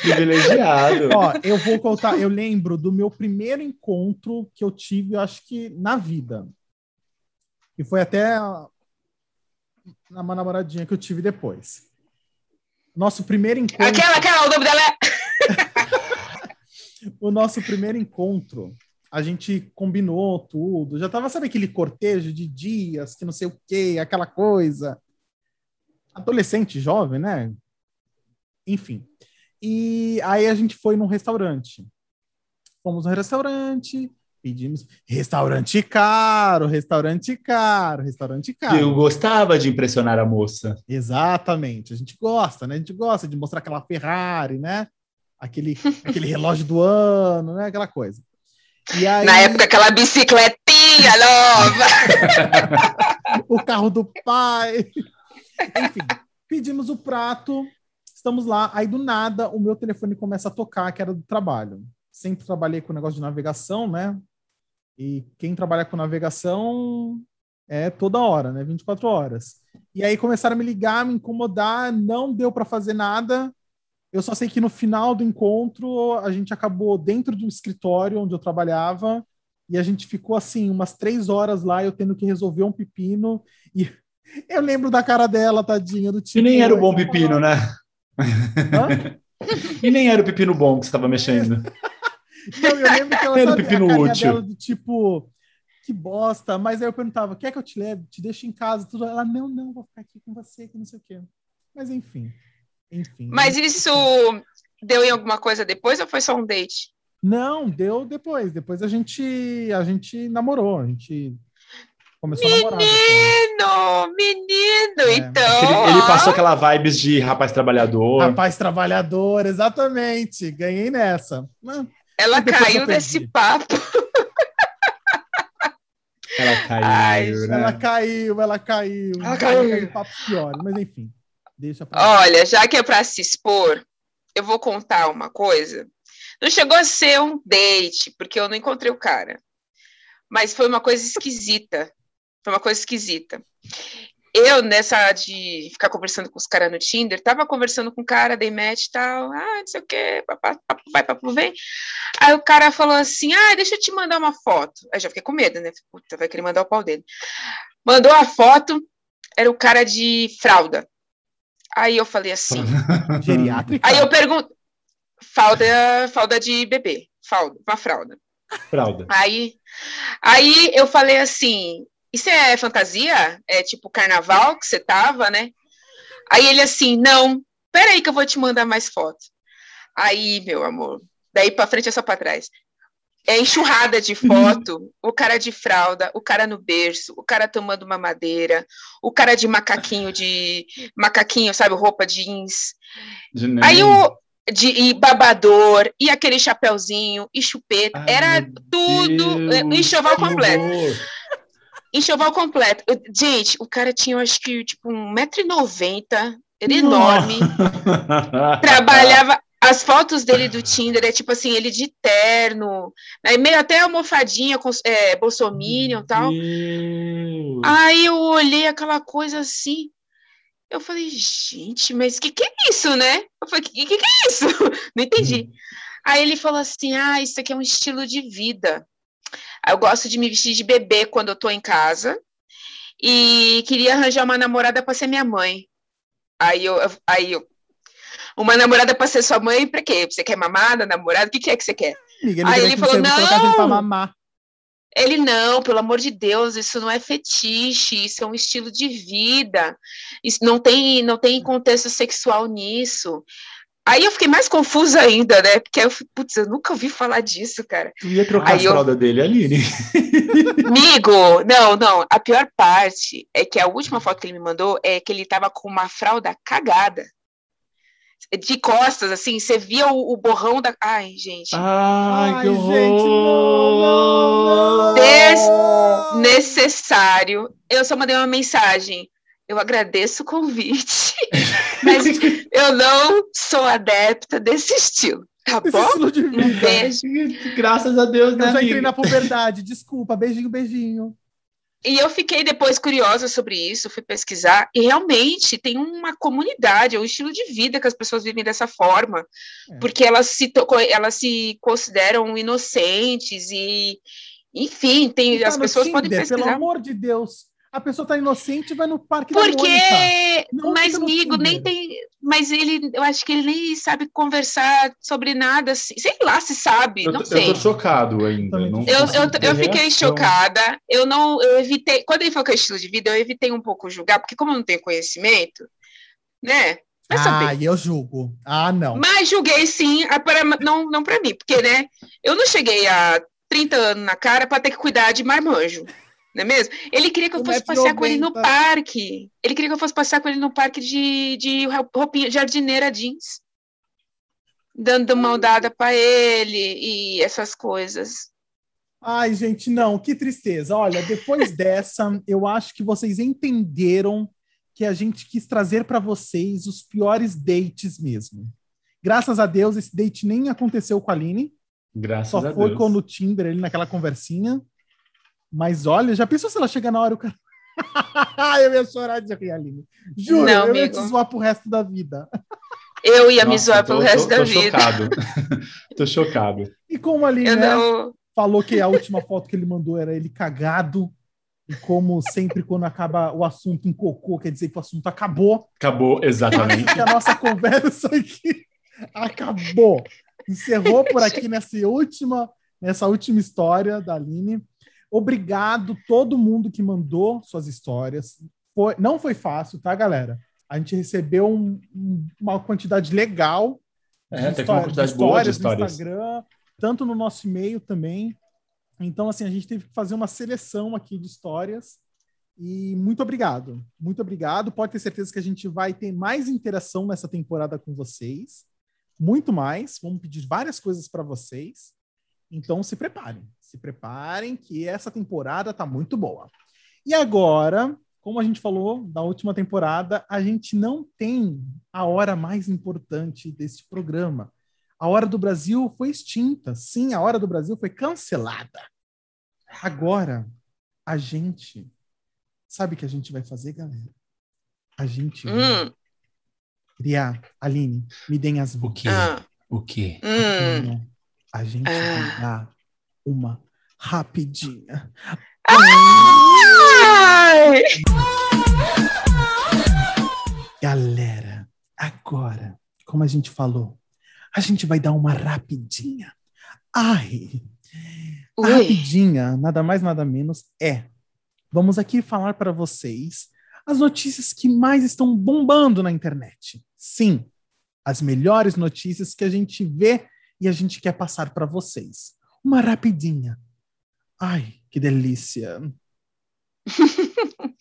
B: privilegiado.
A: Ó, eu vou contar. Eu lembro do meu primeiro encontro que eu tive, eu acho que na vida. E foi até na uma namoradinha que eu tive depois. Nosso primeiro encontro.
C: Aquela, aquela, o nome dela é.
A: o nosso primeiro encontro, a gente combinou tudo. Já tava, sabe aquele cortejo de dias, que não sei o quê, aquela coisa. Adolescente, jovem, né? Enfim. E aí a gente foi num restaurante. Fomos no restaurante, pedimos restaurante caro, restaurante caro, restaurante caro.
B: Eu gostava de impressionar a moça.
A: Exatamente. A gente gosta, né? A gente gosta de mostrar aquela Ferrari, né? Aquele, aquele relógio do ano, né? Aquela coisa. E aí,
C: Na época, aquela bicicletinha nova.
A: o carro do pai. Enfim, pedimos o prato, estamos lá. Aí, do nada, o meu telefone começa a tocar, que era do trabalho. Sempre trabalhei com negócio de navegação, né? E quem trabalha com navegação é toda hora, né? 24 horas. E aí começaram a me ligar, me incomodar, não deu para fazer nada. Eu só sei que no final do encontro a gente acabou dentro de um escritório onde eu trabalhava e a gente ficou assim umas três horas lá, eu tendo que resolver um pepino e Eu lembro da cara dela, tadinha, do tipo.
B: E nem era o bom pepino, né? e nem era o pepino bom que você estava mexendo.
A: Não, eu lembro que ela
B: Era
A: sabe, a
B: pepino
A: carinha
B: útil.
A: dela do tipo, que bosta. Mas aí eu perguntava, quer que eu te leve? Te deixo em casa? Tudo. Ela, não, não, vou ficar aqui com você, que não sei o quê. Mas enfim. Enfim.
C: Mas isso deu em alguma coisa depois ou foi só um date?
A: Não, deu depois. Depois a gente, a gente namorou. A gente começou a namorar. depois.
C: Menino, menino,
A: É.
C: então.
B: Ele, ele passou aquela vibes de rapaz trabalhador.
A: Rapaz trabalhador, exatamente. Ganhei nessa.
C: Ela caiu
A: perdi.
C: nesse papo.
B: Ela caiu,
C: Ai,
B: né?
A: Ela caiu, ela caiu.
C: Ela caiu.
A: em papos piores, mas enfim. Deixa pra
C: Olha, já que é para se expor, eu vou contar uma coisa. Não chegou a ser um date, porque eu não encontrei o cara. Mas foi uma coisa esquisita. Foi uma coisa esquisita. Eu, nessa de ficar conversando com os caras no Tinder, tava conversando com o cara, dei match e tal, ah, não sei o quê, papá, papo vai, papo vem. Aí o cara falou assim, ah, deixa eu te mandar uma foto. Aí já fiquei com medo, né? Puta, vai querer mandar o pau dele. Mandou a foto, era o cara de fralda. Aí eu falei assim,
A: Geriátrica?
C: Aí eu pergunto. Fralda, fralda de bebê. Fralda, uma fralda.
B: Fralda.
C: Aí, aí eu falei assim: Isso é fantasia? É tipo carnaval que você tava, né? Aí ele assim: Não, peraí que eu vou te mandar mais foto. Aí, meu amor, daí pra frente é só pra trás. É enxurrada de foto, o cara de fralda, o cara no berço, o cara tomando uma madeira, o cara de macaquinho de macaquinho, sabe, roupa jeans.
B: De
C: Aí o de e babador e aquele chapéuzinho e chupeta,
B: Ai,
C: era tudo
B: Deus,
C: é, enxoval
B: que
C: completo.
B: horror.
C: Enxoval completo. Eu- gente, o cara tinha, eu acho que, tipo, 1,90m, era enorme. Trabalhava. As fotos dele do Tinder é tipo assim, ele de terno, aí meio até almofadinha com é, bolsominion e tal.
B: Deus.
C: Aí eu olhei aquela coisa assim. Eu falei, gente, mas que que é isso, né? Eu falei, que que, que é isso? Não entendi. Aí ele falou assim: ah, isso aqui é um estilo de vida. Eu gosto de me vestir de bebê quando eu tô em casa. E queria arranjar uma namorada para ser minha mãe. Aí eu, aí eu. Uma namorada para ser sua mãe, pra quê? Você quer mamada, namorada? O que, que é que você quer?
A: Amiga,
C: Aí ele
A: que
C: falou, "Não!" Ele não, pelo amor de Deus, isso não é fetiche, isso é um estilo de vida. Isso não tem, não tem contexto sexual nisso. Aí eu fiquei mais confusa ainda, né? Porque eu, fui, putz, eu nunca ouvi falar disso, cara.
B: Tu ia trocar
C: Aí
B: as
C: eu-
B: fraldas dele, Aline.
C: Amigo, não, não. A pior parte é que a última foto que ele me mandou é que ele tava com uma fralda cagada. De costas, assim, você via o, o borrão da. Ai, gente.
B: Ai,
A: Ai,
B: que
A: gente,
B: horror!
A: não, não, não.
C: Des- Necessário. Eu só mandei uma mensagem. Eu agradeço o convite, mas eu não sou adepta desse estilo, tá
A: Esse
C: bom?
A: estilo de
C: Um
A: vida.
C: beijo.
B: Graças a Deus, né,
A: Eu já entrei na puberdade. Desculpa, beijinho, beijinho.
C: E eu fiquei depois curiosa sobre isso, fui pesquisar, e realmente tem uma comunidade, é um estilo de vida que as pessoas vivem dessa forma,
A: É.
C: porque elas se, elas se consideram inocentes e, enfim, tem,
A: tá
C: as pessoas podem
A: Tinder, Pelo
C: pesquisar.
A: amor de Deus. A pessoa tá inocente e vai no parque da
C: Porque,
A: Mônica. Não
C: mas amigo, nem tem, mas ele, eu acho que ele nem sabe conversar sobre nada, assim, sei lá se sabe,
B: Eu,
C: não
B: tô-
C: sei.
B: eu tô chocado ainda.
A: Também
B: não
C: Eu, eu, eu fiquei
B: reação.
C: chocada. Eu não, eu evitei. Quando ele falou que é estilo de vida, eu evitei um pouco julgar, porque como eu não tenho conhecimento, né? Vai saber.
A: Ah, eu julgo. Ah, não.
C: Mas julguei sim, para, não, não para mim, porque, né? Eu não cheguei a 30 anos na cara para ter que cuidar de marmanjo. Não é mesmo? Ele queria que eu fosse
A: e
C: passear com ele no parque. Ele queria que eu fosse passear com ele no parque de, de roupinha jardineira jeans. Dando maldada para ele e essas coisas.
A: Ai, gente, não, que tristeza. Olha, depois dessa, eu acho que vocês entenderam que a gente quis trazer para vocês os piores dates mesmo. Graças a Deus, esse date nem aconteceu com a Aline,
B: Graças
A: só
B: a
A: foi
B: Deus.
A: com no Tinder ali naquela conversinha. Mas olha, já pensou se ela chegar na hora o cara. eu ia chorar de rir, Aline. Juro,
C: Não,
A: eu ia te zoar pro resto da vida.
C: Eu ia me
B: Nossa,
C: zoar
B: tô-
C: pelo
B: tô-
C: resto
B: tô
C: da vida.
B: Chocado. tô chocado.
A: E como a Aline né,
C: não.
A: falou que a última foto que ele mandou era ele cagado, E como sempre, quando acaba o assunto em cocô, quer dizer que o assunto acabou.
B: Acabou, exatamente.
A: que a nossa conversa aqui acabou. Encerrou por aqui nessa última, nessa última história da Aline. Obrigado todo mundo que mandou suas histórias. Foi, não foi fácil, tá, galera? A gente recebeu um, um, uma quantidade legal
B: é, de, uma quantidade de boa de histórias
A: no Instagram, tanto no nosso e-mail também. Então, assim, a gente teve que fazer uma seleção aqui de histórias. E muito obrigado. Muito obrigado. Pode ter certeza que a gente vai ter mais interação nessa temporada com vocês. Muito mais. Vamos pedir várias coisas para vocês. Então, se preparem. Se preparem que essa temporada tá muito boa. E agora, como a gente falou da última temporada, a gente não tem a hora mais importante deste programa, a Hora do Brasil foi extinta. Sim, a Hora do Brasil foi cancelada. Agora, a gente. Sabe o que a gente vai fazer, galera? A gente. Hum. Criar. Aline, me deem as
B: O quê? Ah. O quê?
A: Hum. A gente ah. vai dar uma rapidinha. Ai! Galera, agora, como a gente falou, a gente vai dar uma rapidinha. Ai! Rapidinha, nada mais, nada menos, é. Vamos aqui falar para vocês as notícias que mais estão bombando na internet. Sim, as melhores notícias que a gente vê e a gente quer passar para vocês. Uma rapidinha. Ai, que delícia!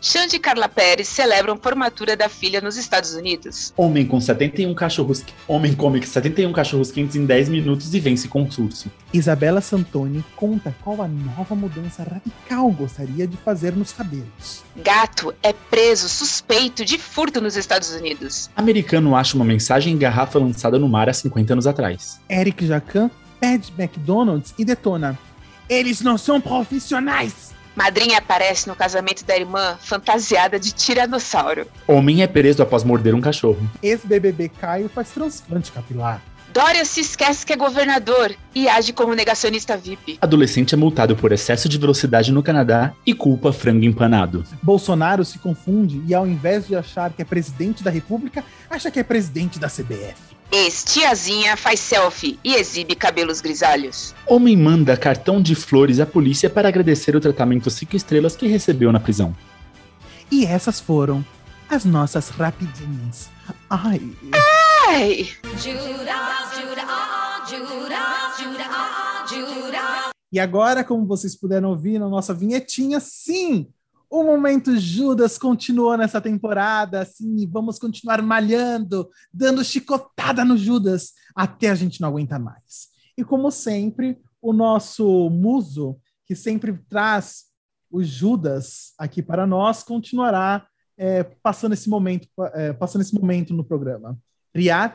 C: Xande e Carla Pérez celebram formatura da filha nos Estados Unidos.
B: Homem com 71 cachorros. Homem come 71 cachorros quentes em 10 minutos e vence concurso.
A: Isabela Santoni conta qual a nova mudança radical gostaria de fazer nos cabelos.
C: Gato é preso suspeito de furto nos Estados Unidos.
B: Americano acha uma mensagem em garrafa lançada no mar há 50 anos atrás.
A: Eric Jacan pede McDonald's e detona. Eles não são profissionais!
C: Madrinha aparece no casamento da irmã fantasiada de tiranossauro.
B: Homem é preso após morder um cachorro.
A: Ex-BBB Caio faz transplante capilar.
C: Dória se esquece que é governador e age como negacionista VIP.
B: Adolescente é multado por excesso de velocidade no Canadá e culpa frango empanado.
A: Bolsonaro se confunde e, ao invés de achar que é presidente da República, acha que é presidente da CBF.
C: Ex-tiazinha faz selfie e exibe cabelos grisalhos.
B: Homem manda cartão de flores à polícia para agradecer o tratamento cinco estrelas que recebeu na prisão.
A: E essas foram as nossas rapidinhas. Ai.
C: Ai!
A: E agora, como vocês puderam ouvir na nossa vinhetinha, sim, o momento Judas continuou nessa temporada, assim, vamos continuar malhando, dando chicotada no Judas, até a gente não aguenta mais. E como sempre, o nosso muso, que sempre traz o Judas aqui para nós, continuará é, passando esse momento, é, passando esse momento no programa. Riad,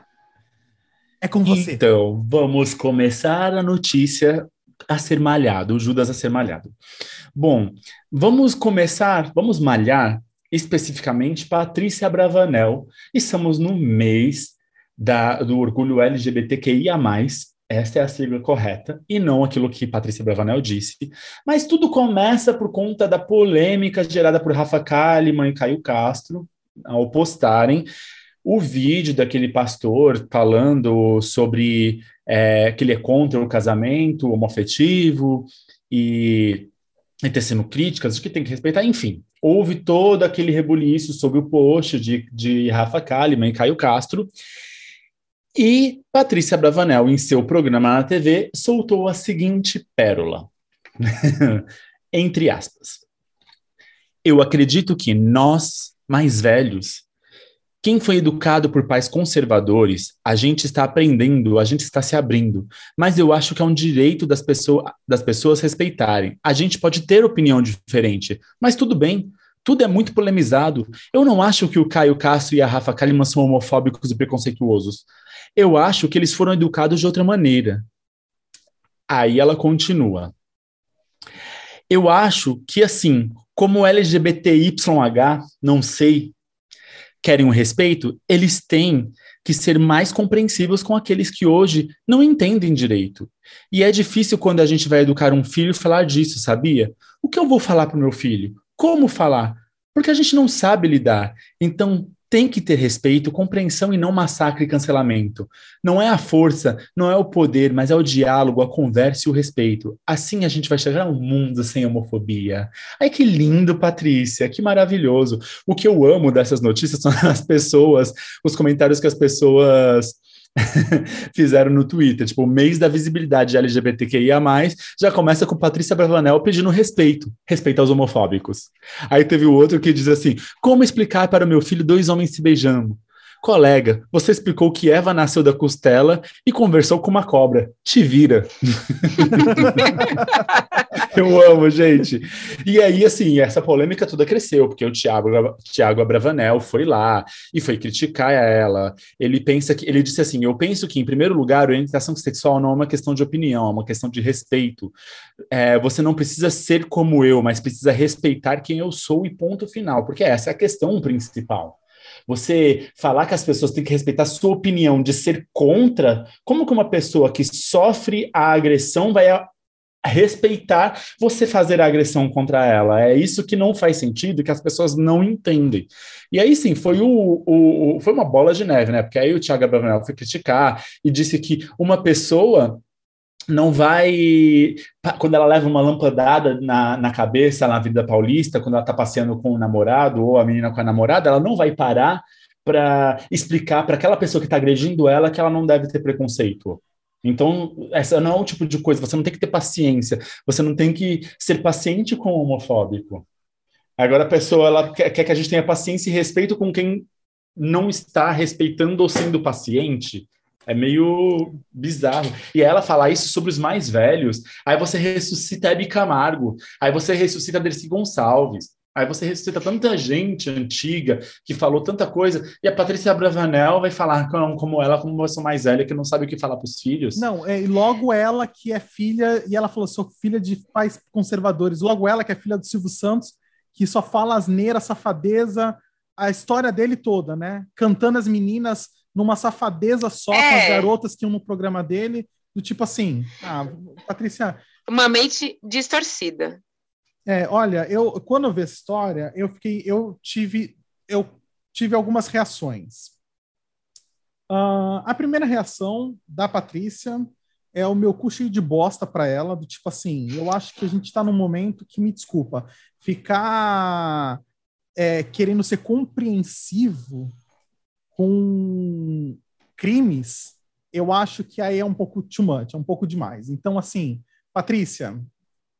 A: é com você.
B: Então, vamos começar a notícia a ser malhado, o Judas a ser malhado. Bom, vamos começar, vamos malhar especificamente Patrícia Bravanel. Estamos no mês da, do orgulho LGBTQIA+, esta é a sigla correta, e não aquilo que Patrícia Bravanel disse. Mas tudo começa por conta da polêmica gerada por Rafa Kalimann e Caio Castro, ao postarem o vídeo daquele pastor falando sobre é, que ele é contra o casamento homoafetivo e, e tecendo críticas, que tem que respeitar, enfim. Houve todo aquele rebuliço sobre o post de, de Rafa Kalimann e Caio Castro, e Patrícia Bravanel, em seu programa na TV, soltou a seguinte pérola, entre aspas. Eu acredito que nós, mais velhos, quem foi educado por pais conservadores, a gente está aprendendo, a gente está se abrindo. Mas eu acho que é um direito das, pessoa, das pessoas respeitarem. A gente pode ter opinião diferente, mas tudo bem. Tudo é muito polemizado. Eu não acho que o Caio Castro e a Rafa Kalimann são homofóbicos e preconceituosos. Eu acho que eles foram educados de outra maneira. Aí ela continua. Eu acho que, assim, como LGBTYH, não sei, querem o respeito, eles têm que ser mais compreensivos com aqueles que hoje não entendem direito. E é difícil quando a gente vai educar um filho falar disso, sabia? O que eu vou falar para o meu filho? Como falar? Porque a gente não sabe lidar. Então, tem que ter respeito, compreensão e não massacre e cancelamento. Não é a força, não é o poder, mas é o diálogo, a conversa e o respeito. Assim a gente vai chegar a um mundo sem homofobia. Ai, que lindo, Patrícia, que maravilhoso. O que eu amo dessas notícias são as pessoas, os comentários que as pessoas fizeram no Twitter. Tipo, o mês da visibilidade LGBTQIA, já começa com Patrícia Bravanel pedindo respeito, respeito aos homofóbicos. Aí teve o outro que diz assim: como explicar para o meu filho dois homens se beijando? Colega, você explicou que Eva nasceu da costela e conversou com uma cobra. Te vira. Eu amo, gente. E aí, assim, essa polêmica toda cresceu, porque o Tiago, Tiago Abravanel foi lá e foi criticar ela. Ele pensa que ele disse assim: eu penso que, em primeiro lugar, orientação sexual não é uma questão de opinião, é uma questão de respeito. É, você não precisa ser como eu, mas precisa respeitar quem eu sou e ponto final, porque essa é a questão principal. Você falar que as pessoas têm que respeitar a sua opinião de ser contra, como que uma pessoa que sofre a agressão vai respeitar você fazer a agressão contra ela. É isso que não faz sentido, que as pessoas não entendem. E aí sim, foi o, o, o foi uma bola de neve, né? Porque aí o Thiago Abravanel foi criticar e disse que uma pessoa não vai. Quando ela leva uma lampadada na, na cabeça na Vida Paulista, quando ela está passeando com o namorado ou a menina com a namorada, ela não vai parar para explicar para aquela pessoa que está agredindo ela que ela não deve ter preconceito. Então, essa não é o tipo de coisa, você não tem que ter paciência, você não tem que ser paciente com o homofóbico. Agora a pessoa ela quer que a gente tenha paciência e respeito com quem não está respeitando ou sendo paciente. É meio bizarro. E ela falar isso sobre os mais velhos, aí você ressuscita Hebe Camargo, aí você ressuscita Dercy Gonçalves, aí você ressuscita tanta gente antiga que falou tanta coisa, e a Patrícia Bravanel vai falar como, como ela, como uma pessoa mais velha, que não sabe o que falar para os filhos.
A: Não, é, e logo ela que é filha, e ela falou, sou filha de pais conservadores, logo ela que é filha do Silvio Santos, que só fala asneira, safadeza, a história dele toda, né? Cantando as meninas numa safadeza só é. com as é. garotas que iam no programa dele, do tipo assim, ah, Patrícia.
C: Uma mente distorcida.
A: É, olha, eu quando eu vi essa história, eu fiquei, eu tive, eu tive algumas reações. Uh, a primeira reação da Patrícia é o meu cu cheio de bosta para ela, do tipo assim, eu acho que a gente está num momento que, me desculpa, ficar é, querendo ser compreensivo com crimes, eu acho que aí é um pouco too much, é um pouco demais. Então, assim, Patrícia,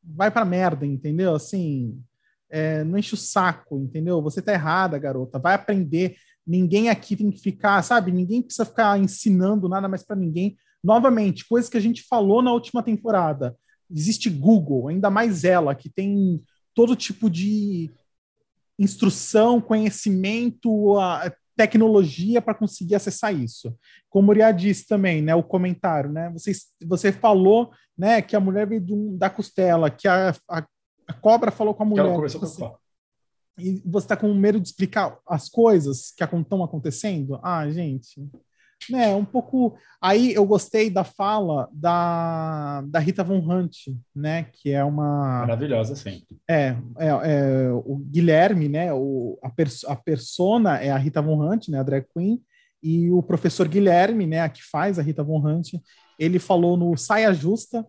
A: vai pra merda, entendeu? Assim, é, não enche o saco, entendeu? Você tá errada, garota, vai aprender. Ninguém aqui tem que ficar, sabe? Ninguém precisa ficar ensinando nada mais para ninguém. Novamente, coisas que a gente falou na última temporada. Existe Google, ainda mais ela, que tem todo tipo de instrução, conhecimento, tecnologia para conseguir acessar isso. Como o Uriah disse também, né, o comentário, né, você, você falou, né, que a mulher veio um, da costela, que a, a, a, cobra falou com a mulher. Ela você, com e você está com medo de explicar as coisas que estão acontecendo? Ah, gente, né, um pouco. Aí eu gostei da fala da, da Rita Von Hunt, né, que é uma
B: maravilhosa, sim.
A: É, é, é o Guilherme, né, o, a, pers a persona é a Rita Von Hunt, né, a drag queen, e o professor Guilherme, né, a que faz a Rita Von Hunt, ele falou no Saia Justa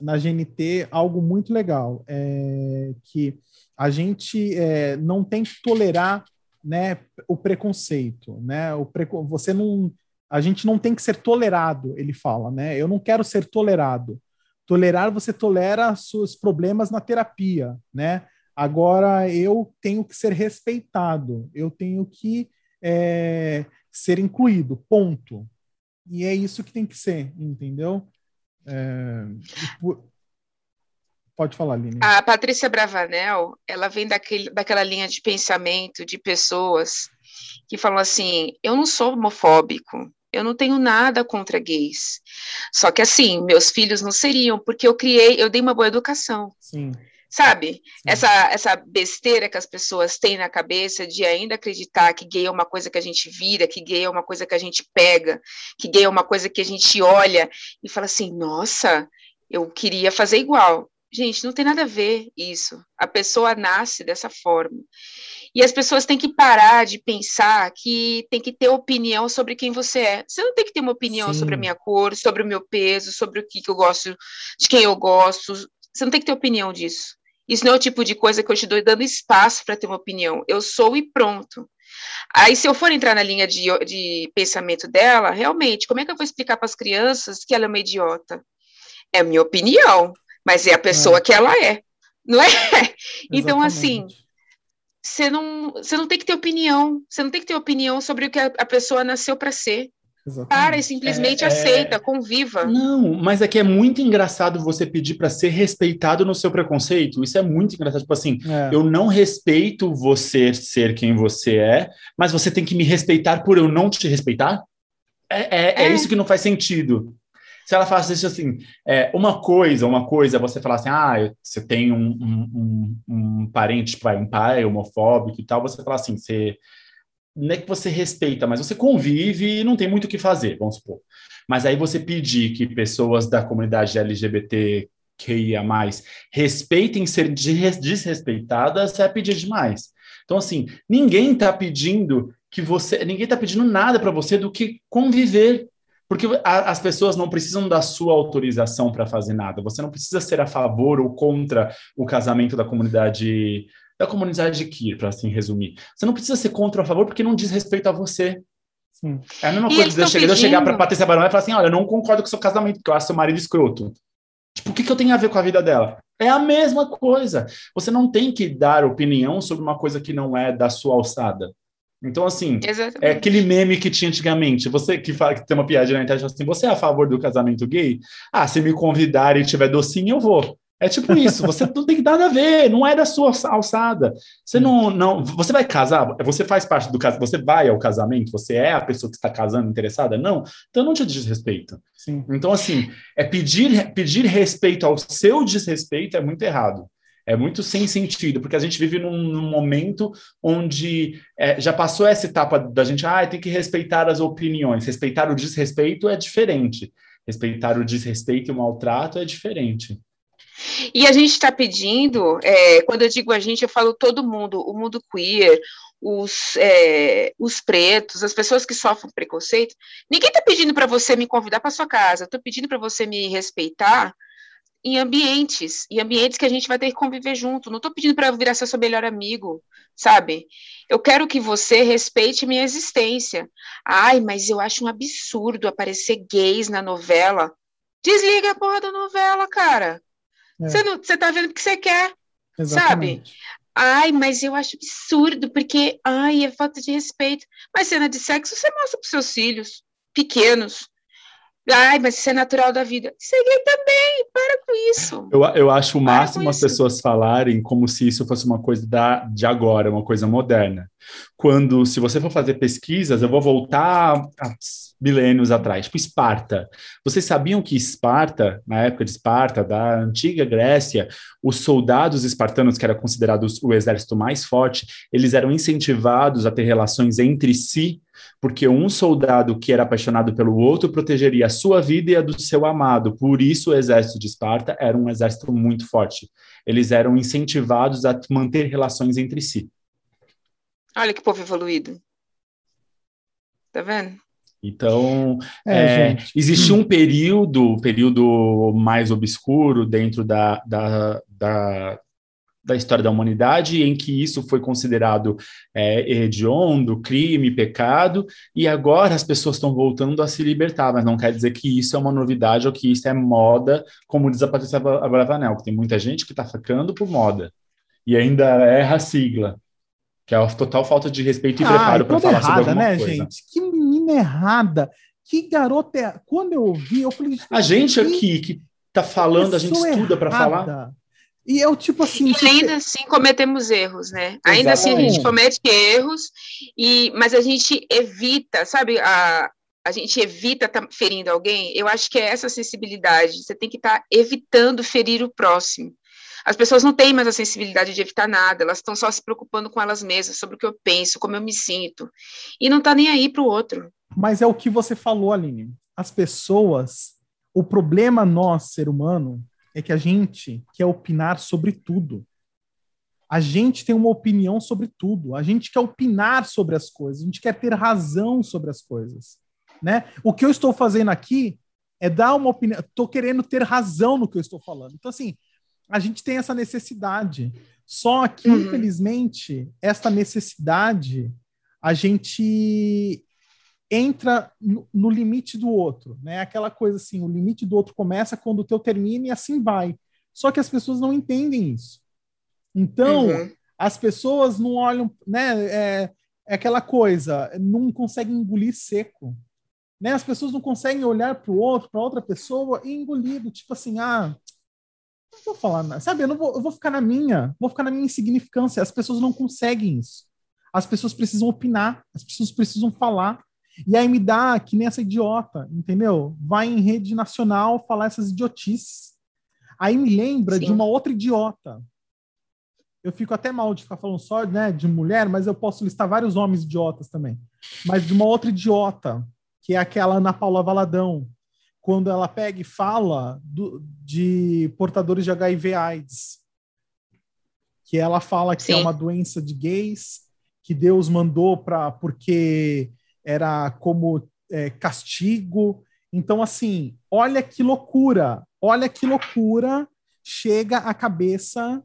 A: na GNT algo muito legal, é, que a gente é, não tem que tolerar né, o preconceito, né? O preco você não a gente não tem que ser tolerado, ele fala, né? Eu não quero ser tolerado. Tolerar, você tolera seus problemas na terapia, né? Agora, eu tenho que ser respeitado, eu tenho que é, ser incluído, ponto. E é isso que tem que ser, entendeu? É, Pode falar, Lini.
C: A Patrícia Bravanel, ela vem daquele, daquela linha de pensamento de pessoas que falam assim: eu não sou homofóbico, eu não tenho nada contra gays. Só que assim, meus filhos não seriam, porque eu criei, eu dei uma boa educação.
A: Sim.
C: Sabe? Essa, essa besteira que as pessoas têm na cabeça de ainda acreditar que gay é uma coisa que a gente vira, que gay é uma coisa que a gente pega, que gay é uma coisa que a gente olha e fala assim: nossa, eu queria fazer igual. Gente, não tem nada a ver isso. A pessoa nasce dessa forma. E as pessoas têm que parar de pensar que tem que ter opinião sobre quem você é. Você não tem que ter uma opinião Sim. sobre a minha cor, sobre o meu peso, sobre o que, que eu gosto, de quem eu gosto. Você não tem que ter opinião disso. Isso não é o tipo de coisa que eu te dou dando espaço para ter uma opinião. Eu sou e pronto. Aí, se eu for entrar na linha de, de pensamento dela, realmente, como é que eu vou explicar para as crianças que ela é uma idiota? É a minha opinião, mas é a pessoa é. que ela é, não é? Então, assim, você não, você não tem que ter opinião, você não tem que ter opinião sobre o que a, a pessoa nasceu para ser. Exatamente. Para e simplesmente é, aceita, é... conviva.
B: Não, mas é que é muito engraçado você pedir para ser respeitado no seu preconceito. Isso é muito engraçado. Tipo assim, é. eu não respeito você ser quem você é, mas você tem que me respeitar por eu não te respeitar? É, é, é, é. isso que não faz sentido. Se ela falasse isso assim, é, uma coisa, uma coisa, você falar assim, ah, você tem um, um, um, parente, tipo, um pai homofóbico e tal, você fala assim, você não é que você respeita, mas você convive e não tem muito o que fazer, vamos supor. Mas aí você pedir que pessoas da comunidade LGBT mais respeitem ser desrespeitadas é pedir demais. Então, assim, ninguém está pedindo que você, ninguém está pedindo nada para você do que conviver. Porque a, as pessoas não precisam da sua autorização para fazer nada. Você não precisa ser a favor ou contra o casamento da comunidade da comunidade queer, para assim resumir. Você não precisa ser contra ou a favor porque não diz respeito a você. Sim. É a mesma e coisa de eu pedindo... eu chegar para Patrícia Barão e falar assim: olha, eu não concordo com o seu casamento, porque eu acho seu marido escroto. Tipo, o que, que eu tenho a ver com a vida dela? É a mesma coisa. Você não tem que dar opinião sobre uma coisa que não é da sua alçada. Então, assim, Exatamente. é aquele meme que tinha antigamente. Você que fala que tem uma piadinha na internet assim: você é a favor do casamento gay? Ah, se me convidarem e tiver docinho, eu vou. É tipo isso, você não tem nada a ver, não é da sua alçada. Você não, não, você vai casar, você faz parte do casamento, você vai ao casamento, você é a pessoa que está casando interessada? Não, então não te desrespeita. Sim. Então, assim, é pedir, pedir respeito ao seu desrespeito é muito errado. É muito sem sentido, porque a gente vive num, num momento onde é, já passou essa etapa da gente, ah, tem que respeitar as opiniões. Respeitar o desrespeito é diferente. Respeitar o desrespeito e o maltrato é diferente.
C: E a gente está pedindo, é, quando eu digo a gente, eu falo todo mundo, o mundo queer, os, é, os pretos, as pessoas que sofrem preconceito. Ninguém está pedindo para você me convidar para sua casa, estou pedindo para você me respeitar em ambientes, em ambientes que a gente vai ter que conviver junto. Não estou pedindo para virar seu melhor amigo, sabe? Eu quero que você respeite minha existência. Ai, mas eu acho um absurdo aparecer gays na novela. Desliga a porra da novela, cara. É. Você, não, você tá vendo o que você quer, Exatamente. sabe? Ai, mas eu acho absurdo, porque, ai, é falta de respeito. Mas cena de sexo você mostra para seus filhos pequenos. Ai, mas isso é natural da vida. Isso é também, para com isso.
B: Eu, eu acho o máximo as pessoas falarem como se isso fosse uma coisa da, de agora, uma coisa moderna. Quando, se você for fazer pesquisas, eu vou voltar a milênios atrás, tipo Esparta. Vocês sabiam que Esparta, na época de Esparta, da antiga Grécia, os soldados espartanos, que eram considerados o exército mais forte, eles eram incentivados a ter relações entre si, porque um soldado que era apaixonado pelo outro protegeria a sua vida e a do seu amado. Por isso o exército de Esparta era um exército muito forte. Eles eram incentivados a manter relações entre si.
C: Olha que povo evoluído. Tá vendo?
B: Então, é, é, existe um período, período mais obscuro dentro da, da, da, da, história da humanidade, em que isso foi considerado é, hediondo, crime, pecado, e agora as pessoas estão voltando a se libertar, mas não quer dizer que isso é uma novidade ou que isso é moda, como diz a Patrícia Bravanel, que tem muita gente que está ficando por moda, e ainda erra a sigla. Que é a total falta de respeito e ah, preparo para falar errada, sobre alguma né, coisa.
A: gente? Que menina errada. Que garota é... Quando eu ouvi, eu falei...
B: A gente aqui que tá falando, a gente estuda para falar.
A: E é o tipo assim.
C: E ainda assim cometemos erros, né? Exatamente. Ainda assim a gente comete erros, e, mas a gente evita, sabe? A, a gente evita estar tá ferindo alguém. Eu acho que é essa sensibilidade. Você tem que estar tá evitando ferir o próximo. As pessoas não têm mais a sensibilidade de evitar nada, elas estão só se preocupando com elas mesmas, sobre o que eu penso, como eu me sinto, e não tá nem aí para o outro.
A: Mas é o que você falou, Aline. As pessoas, o problema nós, ser humano, é que a gente quer opinar sobre tudo. A gente tem uma opinião sobre tudo. A gente quer opinar sobre as coisas. A gente quer ter razão sobre as coisas. Né? O que eu estou fazendo aqui é dar uma opinião. Estou querendo ter razão no que eu estou falando. Então, assim, a gente tem essa necessidade. Só que, uhum. infelizmente, esta necessidade a gente entra no, no, limite do outro, né? Aquela coisa assim, o limite do outro começa quando o teu termina e assim vai. Só que as pessoas não entendem isso. Então, uhum. as pessoas não olham, né? É, é aquela coisa, não conseguem engolir seco. Né? As pessoas não conseguem olhar para o outro, para outra pessoa e engolir, tipo assim, ah, não vou falar nada, sabe? Eu, não vou, eu vou ficar na minha, vou ficar na minha insignificância. As pessoas não conseguem isso. As pessoas precisam opinar, as pessoas precisam falar. E aí me dá que nem essa idiota, entendeu? Vai em rede nacional falar essas idiotices. Aí me lembra Sim. de uma outra idiota. Eu fico até mal de ficar falando só né, de mulher, mas eu posso listar vários homens idiotas também. Mas de uma outra idiota, que é aquela Ana Paula Valadão, quando ela pega e fala do, de portadores de HIV AIDS. Que ela fala que é Sim. é uma doença de gays, que Deus mandou para porque era como é, castigo. Então, assim, olha que loucura, olha que loucura chega à cabeça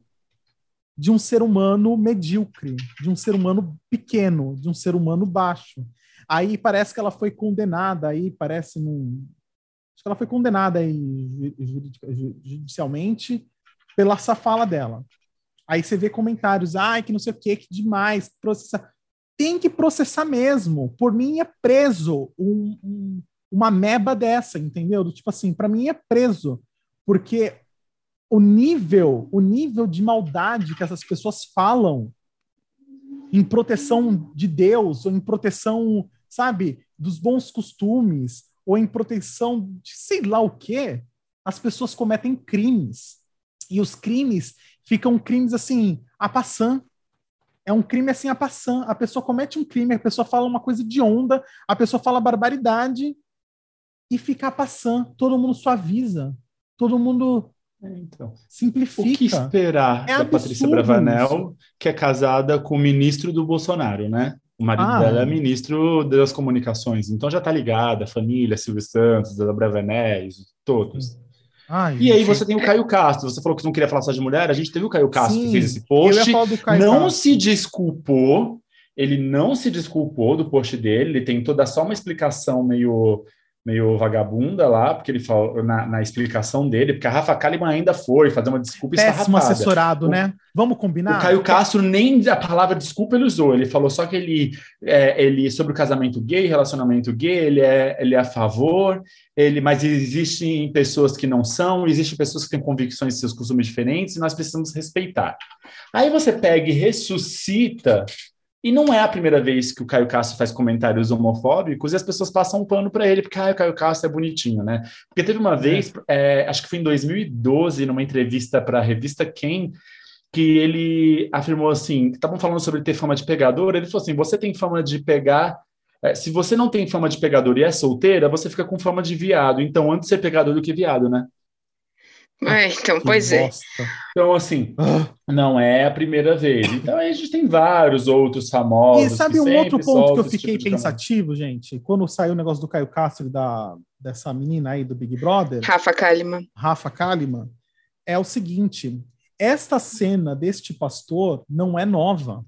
A: de um ser humano medíocre, de um ser humano pequeno, de um ser humano baixo. Aí parece que ela foi condenada, aí parece num. Acho que ela foi condenada judicialmente pela essa fala dela. Aí você vê comentários, ai, que não sei o que, que demais, processar tem que processar mesmo. Por mim é preso um, um, uma meba dessa, entendeu? Tipo assim, para mim é preso, porque o nível, o nível de maldade que essas pessoas falam em proteção de Deus ou em proteção, sabe, dos bons costumes ou em proteção de sei lá o quê, as pessoas cometem crimes. E os crimes ficam crimes assim, a passant, é um crime assim a passando. A pessoa comete um crime, a pessoa fala uma coisa de onda, a pessoa fala barbaridade e fica passando. Todo mundo suaviza. Todo mundo é, então, simplifica. O
B: que esperar é da Patrícia Bravanel, isso. que é casada com o ministro do Bolsonaro, né? O marido ah, dela é ministro das comunicações, então já tá ligada, família, Silvio Santos, da Bravanel, todos. Ai, e aí você tem o Caio Castro. Você falou que não queria falar só de mulher. A gente teve o Caio Castro Sim, que fez esse post. não Castro. se desculpou. Ele não se desculpou do post dele. Ele tentou dar só uma explicação meio meio vagabunda lá, porque ele falou na, na, explicação dele, porque a Rafa Kalimann ainda foi fazer uma desculpa
A: Péssimo assessorado, o, né? Vamos combinar?
B: O Caio Castro nem a palavra desculpa ele usou, ele falou só que ele, é, ele sobre o casamento gay, relacionamento gay, ele é, ele é a favor, ele, mas existem pessoas que não são, existem pessoas que têm convicções e seus costumes diferentes, e nós precisamos respeitar. Aí você pega e ressuscita e não é a primeira vez que o Caio Castro faz comentários homofóbicos e as pessoas passam um pano para ele, porque ah, o Caio Castro é bonitinho, né? Porque teve uma vez, é. É, acho que foi em 2012, numa entrevista para a revista Quem, que ele afirmou assim: estavam falando sobre ter fama de pegador, ele falou assim: você tem fama de pegar. É, se você não tem fama de pegador e é solteira, você fica com fama de viado. Então, antes de ser pegador do que viado, né?
C: É, então, que pois é. bosta.
B: é. Então, assim, não é a primeira vez. Então, a gente tem vários outros famosos.
A: E sabe um outro ponto que eu fiquei tipo pensativo, gente? Quando saiu o negócio do Caio Castro e da, dessa menina aí do Big Brother.
C: Rafa Kalimann.
A: Rafa Kalimann. É o seguinte: esta cena deste pastor não é nova.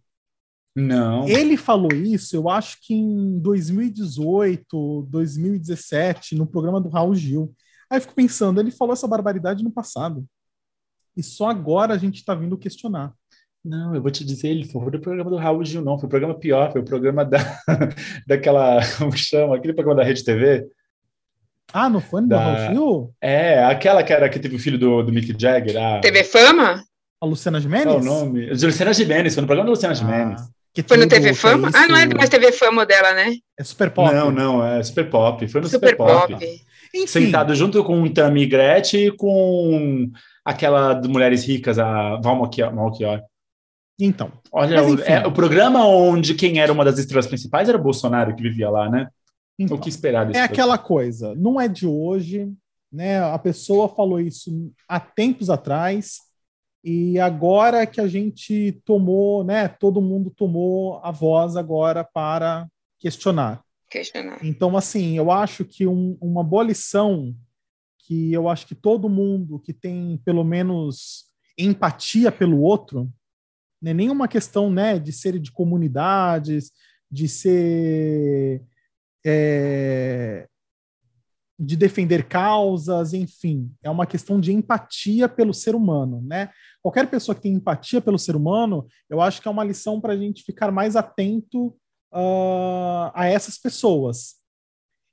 B: Não.
A: Ele falou isso, eu acho que em 2018, 2017, no programa do Raul Gil. Aí eu fico pensando, ele falou essa barbaridade no passado. E só agora a gente está vindo questionar.
B: Não, eu vou te dizer, ele foi do programa do Raul Gil, não. Foi o programa pior, foi o programa da, daquela, como chama? Aquele programa da Rede TV.
A: Ah, não foi no da... Raul Gil?
B: É, aquela que era que teve o filho do, do Mick Jagger. A...
C: TV Fama?
A: A Luciana Gimenez?
B: Qual o nome? Luciana Gimenez, foi no programa da Luciana ah, Gimenez.
C: foi no TV Fama? É ah, não é mais TV Fama dela, né?
A: É Super Pop.
B: Não, não, é Super Pop. Foi no Super, super Pop. pop. Enfim. Sentado junto com o Tammy Gretchen e com aquela de mulheres ricas, a Val Malchior.
A: Então.
B: Olha, o, é, o programa onde quem era uma das estrelas principais era o Bolsonaro que vivia lá, né?
A: Então,
B: o que esperar desse
A: É aquela coisa, não é de hoje, né? A pessoa falou isso há tempos atrás e agora que a gente tomou, né? Todo mundo tomou a voz agora para questionar.
C: Questionar.
A: Então, assim, eu acho que um, uma boa lição que eu acho que todo mundo que tem pelo menos empatia pelo outro, não é nenhuma questão né, de ser de comunidades, de ser é, de defender causas, enfim, é uma questão de empatia pelo ser humano, né? Qualquer pessoa que tem empatia pelo ser humano, eu acho que é uma lição para a gente ficar mais atento uh, a essas pessoas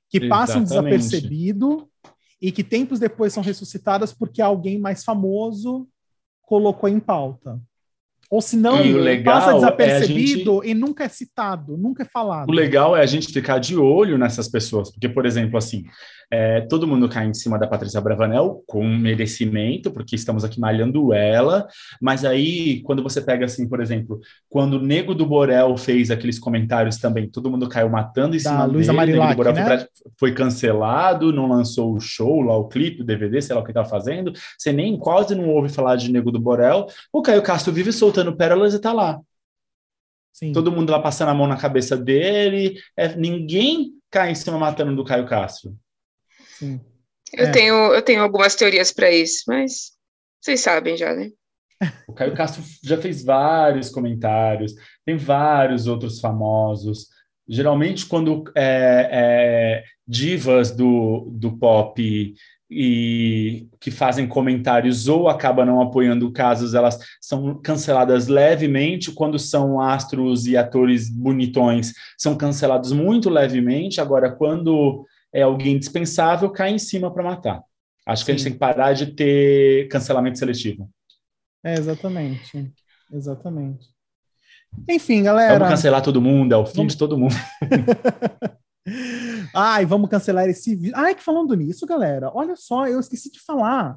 A: que passam desapercebido e que tempos depois são ressuscitadas porque alguém mais famoso colocou em pauta. Ou se não, passa desapercebido é gente... e nunca é citado, nunca é falado.
B: O legal é a gente ficar de olho nessas pessoas, porque, por exemplo, assim, é, todo mundo cai em cima da Patrícia Bravanel com merecimento, porque estamos aqui malhando ela, mas aí, quando você pega, assim, por exemplo, quando o Nego do Borel fez aqueles comentários também, todo mundo caiu matando em da cima
A: Luísa dele, Marilac, Borel
B: né? foi, foi, cancelado, não lançou o show lá, o clipe, o DVD, sei lá o que tá fazendo, você nem quase não ouve falar de Nego do Borel, o Caio Castro vive soltando pérolas e tá lá. Sim. Todo mundo lá passando a mão na cabeça dele, é, ninguém cai em cima matando do Caio Castro.
C: Sim. Eu, é. tenho, eu tenho algumas teorias para isso, mas vocês sabem já, né?
B: O Caio Castro já fez vários comentários, tem vários outros famosos. Geralmente, quando é, é, divas do, do pop e que fazem comentários ou acabam não apoiando casos, elas são canceladas levemente. Quando são astros e atores bonitões, são cancelados muito levemente. Agora, quando é alguém dispensável, cai em cima para matar. Acho Sim. que a gente tem que parar de ter cancelamento seletivo.
A: É, exatamente. Exatamente. Enfim, galera.
B: Vamos cancelar todo mundo, é o fim vamos... de todo mundo.
A: Ai, vamos cancelar esse vídeo. Ai, que falando nisso, galera, olha só, eu esqueci de falar.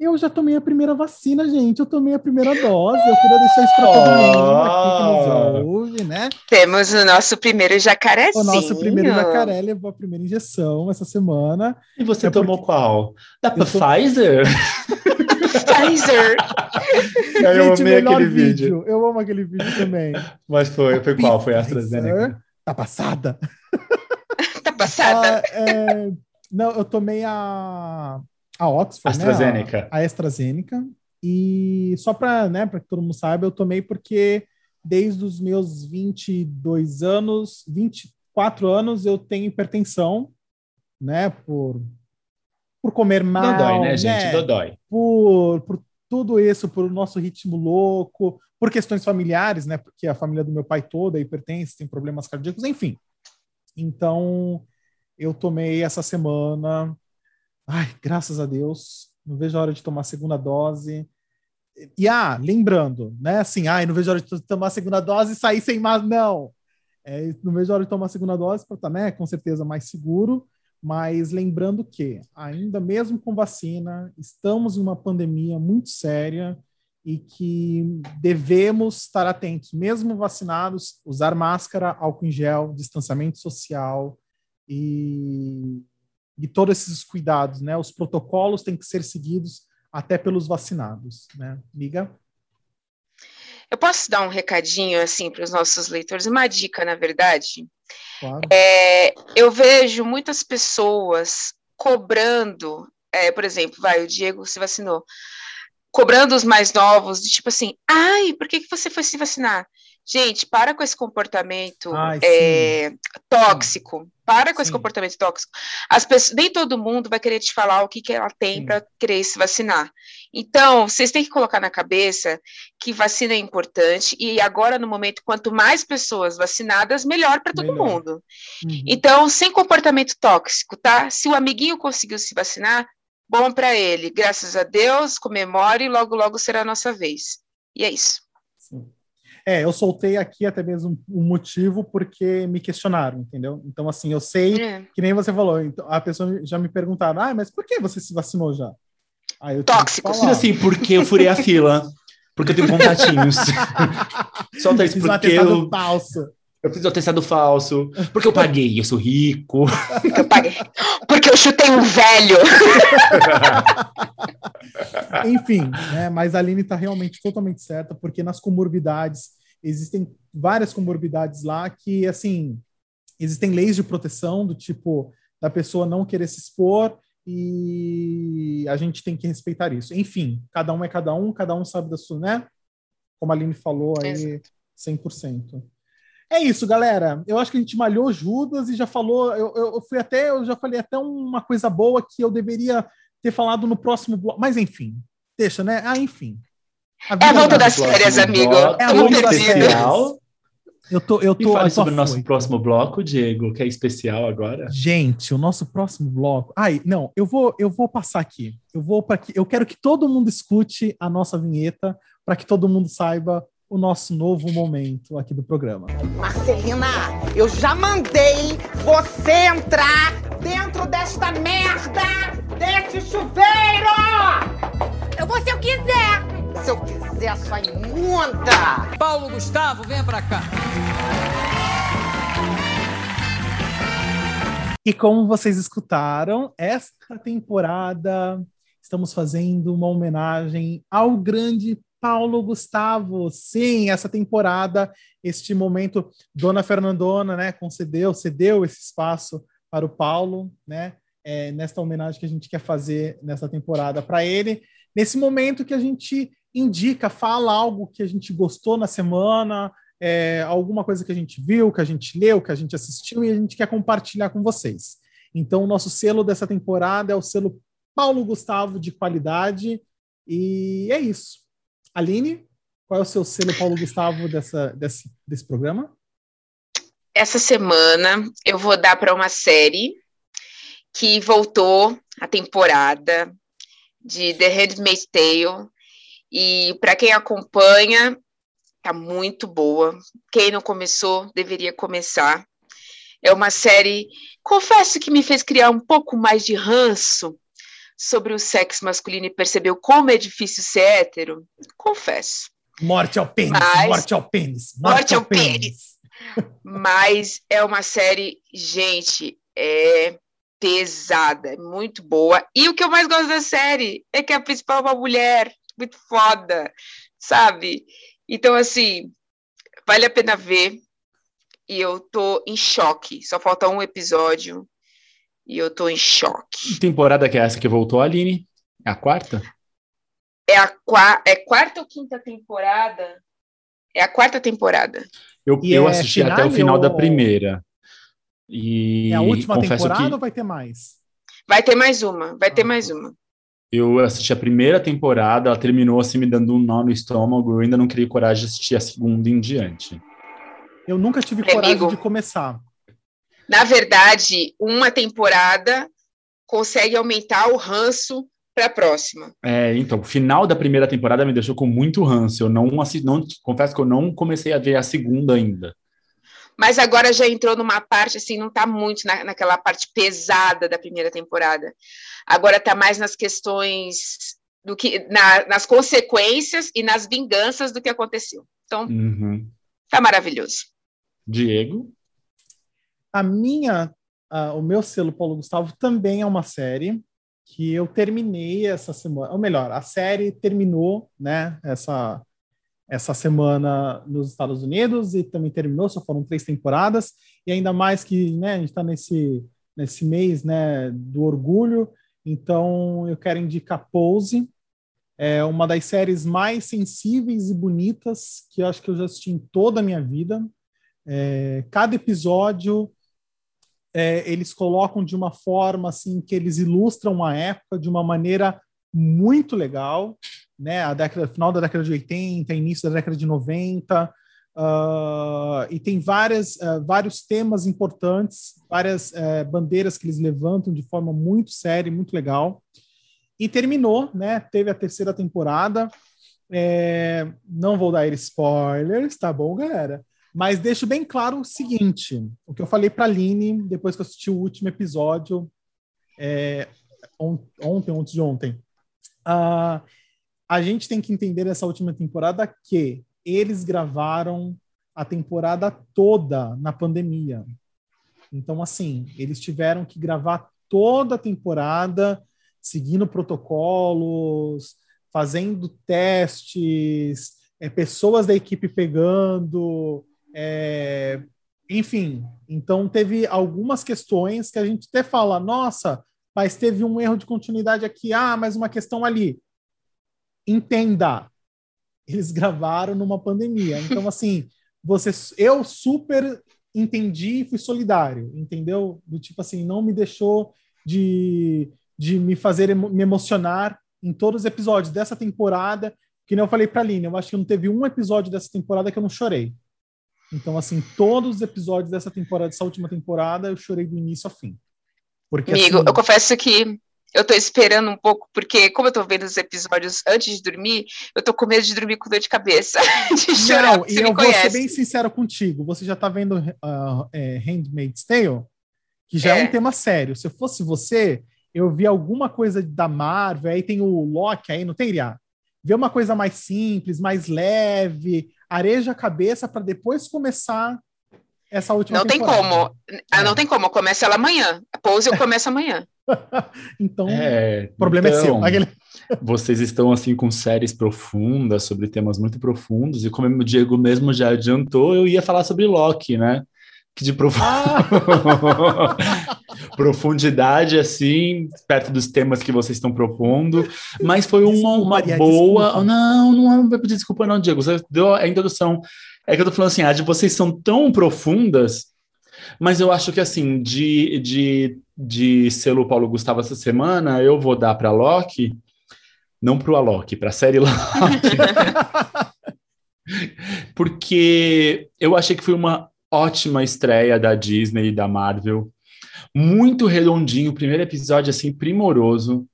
A: Eu já tomei a primeira vacina, gente. Eu tomei a primeira dose. Eu queria deixar isso para todo mundo aqui que nos ouve, né?
C: Temos o nosso primeiro jacarezinho.
A: O nosso primeiro jacaré levou a primeira injeção essa semana.
B: E você é tomou porque... qual? Da Pfizer?
C: Pfizer.
B: eu gente, amei aquele vídeo. vídeo.
A: Eu amo aquele vídeo também.
B: Mas foi, foi qual? Foi a AstraZeneca?
A: Tá passada.
C: Passada.
A: Ah, é... Não, eu tomei a a Oxford,
B: AstraZeneca. Né?
A: A, a AstraZeneca. E só para né, que todo mundo saiba, eu tomei porque desde os meus 22 anos, 24 anos, eu tenho hipertensão, né? Por, por comer mal.
B: Dói, né, gente? Né, dói.
A: Por, por tudo isso, por nosso ritmo louco, por questões familiares, né? Porque a família do meu pai toda é hipertensa, tem problemas cardíacos, enfim. Então, eu tomei essa semana Ai, graças a Deus, não vejo a hora de tomar a segunda dose. E ah, lembrando, né? Assim, ai, não vejo a hora de tomar a segunda dose e sair sem mais, não. É, não vejo a hora de tomar a segunda dose para estar, né, com certeza mais seguro, mas lembrando que, ainda mesmo com vacina, estamos em uma pandemia muito séria e que devemos estar atentos, mesmo vacinados, usar máscara, álcool em gel, distanciamento social e de todos esses cuidados, né? Os protocolos têm que ser seguidos até pelos vacinados, né? Miga?
C: Eu posso dar um recadinho assim para os nossos leitores, uma dica, na verdade.
A: Claro.
C: É, eu vejo muitas pessoas cobrando, é, por exemplo, vai, o Diego se vacinou, cobrando os mais novos, de tipo assim, ai, por que, que você foi se vacinar? Gente, para com esse comportamento Ai, é, tóxico. Para com sim. esse comportamento tóxico. As pessoas, nem todo mundo vai querer te falar o que, que ela tem para querer se vacinar. Então, vocês têm que colocar na cabeça que vacina é importante e agora, no momento, quanto mais pessoas vacinadas, melhor para todo mundo. Uhum. Então, sem comportamento tóxico, tá? Se o amiguinho conseguiu se vacinar, bom para ele. Graças a Deus, comemore e logo, logo será a nossa vez. E é isso.
A: É, eu soltei aqui até mesmo um motivo porque me questionaram, entendeu? Então, assim, eu sei, é. que nem você falou, então, a pessoa já me perguntaram, ah, mas por que você se vacinou já? Ah, eu
C: Tóxicos.
B: Diz assim, porque eu furei a fila. Porque eu tenho contatinhos. Solta isso,
A: Fiz um
B: porque eu,
A: falso.
B: eu fiz o atestado falso. Porque eu paguei, eu sou rico.
C: Porque eu paguei. Porque eu chutei um velho.
A: Enfim, né? Mas a Aline está realmente totalmente certa, porque nas comorbidades existem várias comorbidades lá que, assim, existem leis de proteção do tipo da pessoa não querer se expor e a gente tem que respeitar isso. Enfim, cada um é cada um, cada um sabe da sua, né? Como a Aline falou aí, 100%. É isso, galera. Eu acho que a gente malhou Judas e já falou. Eu, eu, eu fui até, eu já falei até uma coisa boa que eu deveria ter falado no próximo bloco. Mas enfim, deixa, né? Ah, enfim.
C: É a volta
A: da
C: das férias, amigo.
A: É a volta das férias. Eu tô, eu
B: E
A: tô,
B: fale
A: eu tô
B: sobre o nosso próximo bloco, Diego, que é especial agora.
A: Gente, o nosso próximo bloco. Ai, não, eu vou, eu vou passar aqui. Eu vou para que eu quero que todo mundo escute a nossa vinheta para que todo mundo saiba o nosso novo momento aqui do programa.
D: Marcelina, eu já mandei você entrar dentro desta merda deste chuveiro!
E: Eu vou se eu quiser.
D: Se eu quiser, sua imunda!
F: Paulo Gustavo, venha pra cá.
A: E como vocês escutaram, esta temporada estamos fazendo uma homenagem ao grande Paulo Gustavo. Sim, essa temporada, este momento, Dona Fernandona, né, concedeu, cedeu esse espaço para o Paulo, né, é, nesta homenagem que a gente quer fazer nessa temporada para ele. Nesse momento que a gente indica, fala algo que a gente gostou na semana, é, alguma coisa que a gente viu, que a gente leu, que a gente assistiu e a gente quer compartilhar com vocês. Então, o nosso selo dessa temporada é o selo Paulo Gustavo de qualidade. E é isso. Aline, qual é o seu selo Paulo Gustavo dessa, desse, desse programa?
C: Essa semana eu vou dar para uma série que voltou a temporada de The Handmaid's Tale. E para quem acompanha, tá muito boa. Quem não começou, deveria começar. É uma série, confesso que me fez criar um pouco mais de ranço sobre o sexo masculino e percebeu como é difícil ser hétero. Confesso.
A: Morte ao pênis,
C: Mas-
A: morte ao pênis,
C: Morte ao Mas é uma série, gente, é pesada, é muito boa. E o que eu mais gosto da série é que a principal é uma mulher, muito foda, sabe? Então, assim, vale a pena ver. E eu tô em choque. Só falta um episódio e eu tô em choque.
B: Que temporada que é essa que voltou, Aline? É a quarta?
C: É a qua é quarta ou quinta temporada? É a quarta temporada.
B: Eu,
A: E
B: eu
A: é
B: assisti até o final da
A: ou-
B: primeira. E
A: É a última temporada
B: que
A: ou vai ter mais?
C: Vai ter mais uma, vai ter
A: Ah.
C: mais uma.
B: eu assisti a primeira temporada, ela terminou assim me dando um nó no estômago, eu ainda não criei coragem de assistir a segunda em diante.
A: Eu nunca tive
C: Amigo.
A: coragem de começar.
C: Na verdade, uma temporada consegue aumentar o ranço para a próxima.
B: É, então, o final da primeira temporada me deixou com muito ranço. Eu não, assi- não confesso que eu não comecei a ver a segunda ainda.
C: Mas agora já entrou numa parte, assim, não está muito na, naquela parte pesada da primeira temporada. Agora está mais nas questões do que na- nas consequências e nas vinganças do que aconteceu. Então,
B: Uhum.
C: tá maravilhoso.
B: Diego?
A: A minha, ah, o meu selo Paulo Gustavo também é uma série que eu terminei essa semana. Ou melhor, a série terminou, né? Essa essa semana nos Estados Unidos e também terminou. Só foram três temporadas e ainda mais que, né? A gente está nesse nesse mês, né? Do orgulho. Então eu quero indicar Pose. É uma das séries mais sensíveis e bonitas que eu acho que eu já assisti em toda a minha vida. É, cada episódio é, eles colocam de uma forma assim que eles ilustram a época de uma maneira muito legal, né? A década, final da década de 80, início da década de 90, ah, e tem várias, ah, vários temas importantes, várias eh, bandeiras que eles levantam de forma muito séria e muito legal. E terminou, né? Teve a terceira temporada. É, não vou dar spoilers, tá bom, galera? Mas deixo bem claro o seguinte: o que eu falei para a Aline depois que eu assisti o último episódio, é, on- ontem, ontem de ontem. Ah, a gente tem que entender essa última temporada que eles gravaram a temporada toda na pandemia. Então, assim, eles tiveram que gravar toda a temporada seguindo protocolos, fazendo testes, é, pessoas da equipe pegando, é, enfim. Então, teve algumas questões que a gente até fala, nossa, mas teve um erro de continuidade aqui, ah, mas uma questão ali. Entenda, eles gravaram numa pandemia. Então, assim, você, eu super entendi e fui solidário, entendeu? Do tipo assim, não me deixou de, de me fazer me emocionar em todos os episódios dessa temporada, que nem eu falei pra Aline, eu acho que não teve um episódio dessa temporada que eu não chorei. Então, assim, todos os episódios dessa temporada, dessa última temporada, eu chorei do início ao fim.
C: Porque, Amigo, assim, eu confesso que eu tô esperando um pouco, porque como eu tô vendo os episódios antes de dormir, eu tô com medo de dormir com dor de cabeça, de chorar,
A: Não, e eu vou ser bem sincero contigo, você já tá vendo uh, é, Handmaid's Tale, que já é. é um tema sério. Se eu fosse você, eu vi alguma coisa da Marvel, aí tem o Loki aí, não tem, Iriá? Vê uma coisa mais simples, mais leve, areja a cabeça para depois começar essa última
C: Não temporada. tem como. É. Não tem como. Começa ela amanhã. A pose eu começo amanhã.
A: então, é, o problema então, é seu. Aquele...
B: vocês estão assim com séries profundas sobre temas muito profundos e como o Diego mesmo já adiantou, eu ia falar sobre Loki, né? Que de prof... ah! profundidade assim, perto dos temas que vocês estão propondo, mas foi uma, uma boa. Desculpa. Não, não vai pedir desculpa, não, Diego. Você deu a introdução. É que eu tô falando assim, ah, de vocês são tão profundas, mas eu acho que assim, de, de, de selo Paulo Gustavo essa semana, eu vou dar para Loki, não para o Alok, para a série Loki. Porque eu achei que foi uma ótima estreia da Disney e da Marvel. Muito redondinho, o primeiro episódio assim primoroso.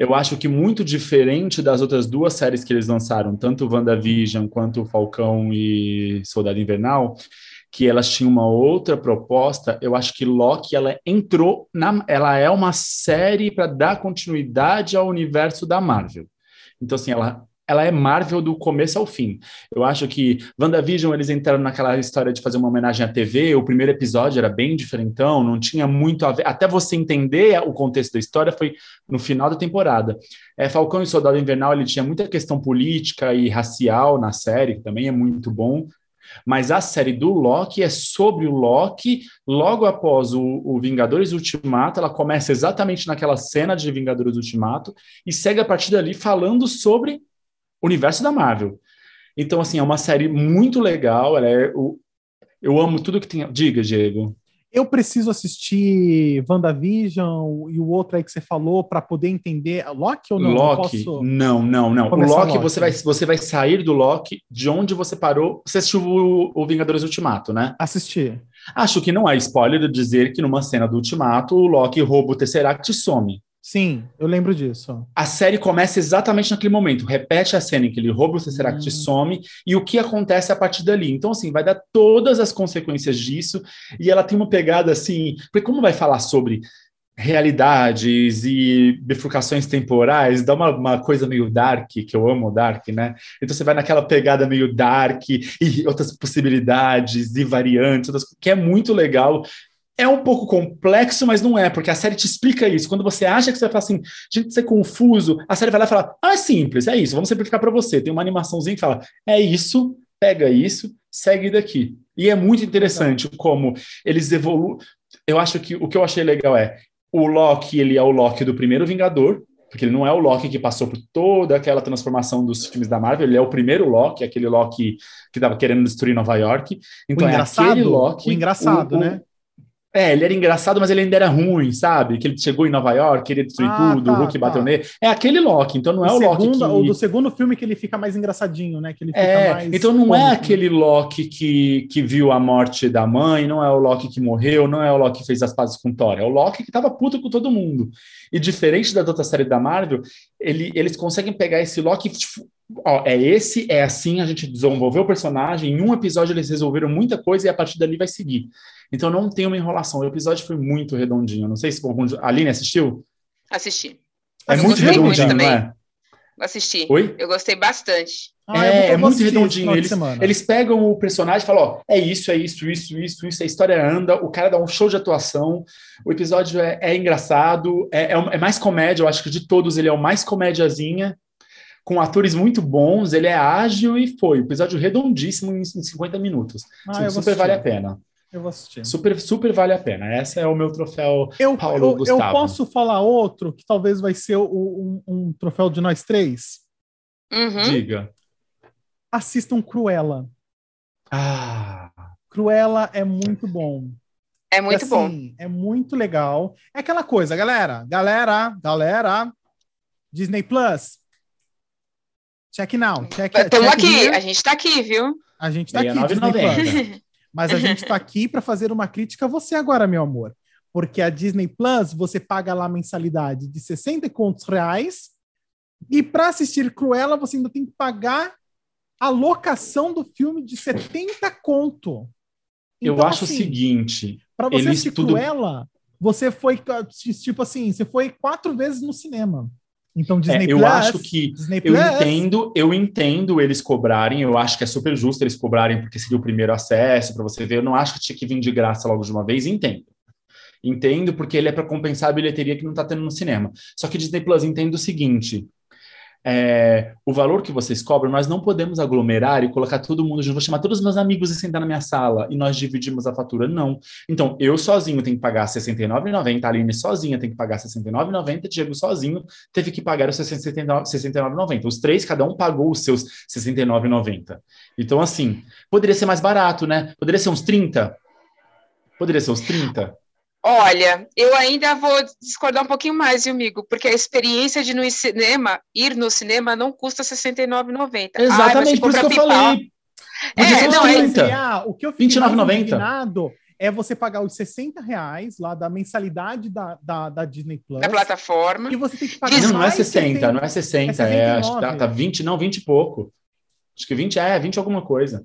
B: Eu acho que muito diferente das outras duas séries que eles lançaram, tanto WandaVision quanto Falcão e Soldado Invernal, que elas tinham uma outra proposta. Eu acho que Loki ela entrou na, ela é uma série para dar continuidade ao universo da Marvel. Então assim, ela ela é Marvel do começo ao fim. Eu acho que WandaVision, eles entraram naquela história de fazer uma homenagem à TV, o primeiro episódio era bem diferentão, não tinha muito a ver, até você entender o contexto da história foi no final da temporada. É, Falcão e Soldado Invernal, ele tinha muita questão política e racial na série, que também é muito bom, mas a série do Loki é sobre o Loki, logo após o, o, Vingadores Ultimato, ela começa exatamente naquela cena de Vingadores Ultimato e segue a partir dali falando sobre universo da Marvel. Então, assim, é uma série muito legal. Ela é o, eu amo tudo que tem. Diga, Diego.
A: Eu preciso assistir WandaVision e o outro aí que você falou para poder entender Loki ou não?
B: Loki, posso... não, não, não. O Loki, Loki, Você, vai, você vai sair do Loki de onde você parou. Você assistiu o, o Vingadores Ultimato, né?
A: Assisti.
B: Acho que não é spoiler dizer que numa cena do Ultimato o Loki rouba o Tesseract e some.
A: Sim, eu lembro disso.
B: A série começa exatamente naquele momento, repete a cena em que ele rouba o Tesseract e hum. some, e o que acontece a partir dali. Então, assim, vai dar todas as consequências disso, e ela tem uma pegada assim, porque como vai falar sobre realidades e bifurcações temporais, dá uma, uma coisa meio dark, que eu amo dark, né? Então você vai naquela pegada meio dark e outras possibilidades e variantes, outras, que é muito legal. É um pouco complexo, mas não é, porque a série te explica isso. Quando você acha que você vai falar assim, gente, você é confuso, a série vai lá e fala: ah, é simples, é isso, vamos simplificar para você. Tem uma animaçãozinha que fala: é isso, pega isso, segue daqui. E é muito interessante como eles evoluem. Eu acho que o que eu achei legal é o Loki, ele é o Loki do primeiro Vingador, porque ele não é o Loki que passou por toda aquela transformação dos filmes da Marvel, ele é o primeiro Loki, aquele Loki que estava querendo destruir Nova York. Então o é aquele Loki.
A: O engraçado, o, né?
B: É, ele era engraçado, mas ele ainda era ruim, sabe? Que ele chegou em Nova York, queria destruir ah, tudo, tá, o Hulk tá. bateu nele. É aquele Loki, então não é o, o Loki que...
A: O do segundo filme que ele fica mais engraçadinho, né? Que ele
B: é,
A: mais
B: então não é aquele Loki que, que viu a morte da mãe, não é o Loki que morreu, não é o Loki que fez as pazes com Thor, é o Loki que tava puto com todo mundo. E diferente da outra série da Marvel, ele, eles conseguem pegar esse Loki tipo, ó, é esse, é assim, a gente desenvolveu o personagem, em um episódio eles resolveram muita coisa e a partir dali vai seguir. Então não tem uma enrolação. O episódio foi muito redondinho. Não sei se a Aline assistiu?
C: Assisti.
B: É muito redondinho, não é?
C: Assisti.
B: Oi?
C: Eu gostei bastante.
A: Ah, eu
B: é, é muito
A: assistir
B: redondinho. Eles, eles pegam o personagem e falam: ó, é isso, é isso, isso, isso, isso, a história anda, o cara dá um show de atuação, o episódio é, é engraçado, é, é, é mais comédia, eu acho que de todos ele é o mais comédiazinha, com atores muito bons, ele é ágil e foi. Episódio redondíssimo em, em 50 minutos.
A: Ah, eu vou
B: super vale a
A: assistir.
B: pena.
A: Eu vou assistir.
B: Super, super vale a pena. Esse é o meu troféu.
A: Eu,
B: Paulo
A: eu, eu
B: Gustavo.
A: posso falar outro que talvez vai ser o- um, um troféu de nós três?
C: Uhum.
B: Diga.
A: Assistam Cruella.
B: Ah,
A: Cruella é muito bom.
C: É muito
A: E,
C: bom.
A: assim, É muito legal. É aquela coisa, galera. Galera, galera. Disney Plus. Check now. Check,
C: Estamos
A: check
C: aqui,
A: here.
C: a gente tá aqui, viu?
A: A gente tá aqui, Disney
B: R$69,90.
A: Plus. Mas a gente tá aqui para fazer uma crítica a você agora, meu amor. Porque a Disney Plus, você paga lá a mensalidade de 60 e contos reais. E para assistir Cruella, você ainda tem que pagar a locação do filme de 70 conto.
B: eu
A: Então,
B: acho
A: assim,
B: o seguinte.
A: Pra você assistir
B: tudo-
A: Cruella, você foi, tipo assim, você foi quatro vezes no cinema. Então, Disney
B: É, eu
A: Plus,
B: acho que
A: Disney
B: Eu
A: Plus,
B: entendo, eu entendo eles cobrarem, eu acho que é super justo eles cobrarem porque seria o primeiro acesso para você ver. Eu não acho que tinha que vir de graça logo de uma vez, entendo. Entendo porque ele é para compensar a bilheteria que não está tendo no cinema. Só que Disney Plus entende o seguinte: é, o valor que vocês cobram, nós não podemos aglomerar e colocar todo mundo junto. Vou chamar todos os meus amigos e sentar na minha sala e nós dividimos a fatura. Não. Então, eu sozinho tenho que pagar R$ 69,90, a Aline sozinha tem que pagar R$ 69,90, Diego sozinho teve que pagar os 69 69,90. Os três, cada um pagou os seus 69,90. Então, assim, poderia ser mais barato, né? Poderia ser uns 30? Poderia ser uns 30?
C: Olha, eu ainda vou discordar um pouquinho mais, viu, amigo? Porque a experiência de ir no cinema, ir no cinema não custa R$ 69,90. Ai, mas
B: Exatamente,
C: se
B: por isso que eu falei. Podia
C: É, não, é-
B: 30.
A: Ah, o que eu fiquei mais
B: 29,90.
A: indignado é você pagar os 60 reais lá da mensalidade da, da, da Disney Plus.
C: na plataforma.
A: E você tem que pagar
B: Não, não é
A: mais
B: 60, não é 60,
A: É
B: é, acho que
A: 69.
B: tá, tá 20, não, 20 e pouco. Acho que 20 é, 20 alguma coisa.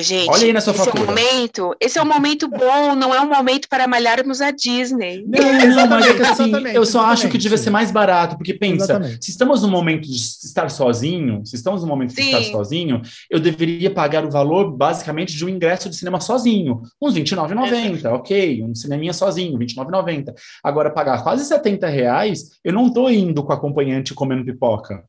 C: Gente,
B: Olha aí na sua
C: esse é
B: fatura.
C: um momento, esse é um momento bom, não é um momento para malharmos a Disney.
A: Não,
B: Não, mas é que assim, eu só acho que devia ser mais barato, porque pensa,
A: Exatamente.
B: se estamos no momento de estar sozinho, se estamos no momento de
C: Sim.
B: estar sozinho, eu deveria pagar o valor basicamente de um ingresso de cinema sozinho, uns
A: É.
B: R$29,90, ok, um cineminha sozinho, R$29,90. Agora, pagar quase 70 reais, eu não tô indo com acompanhante comendo pipoca.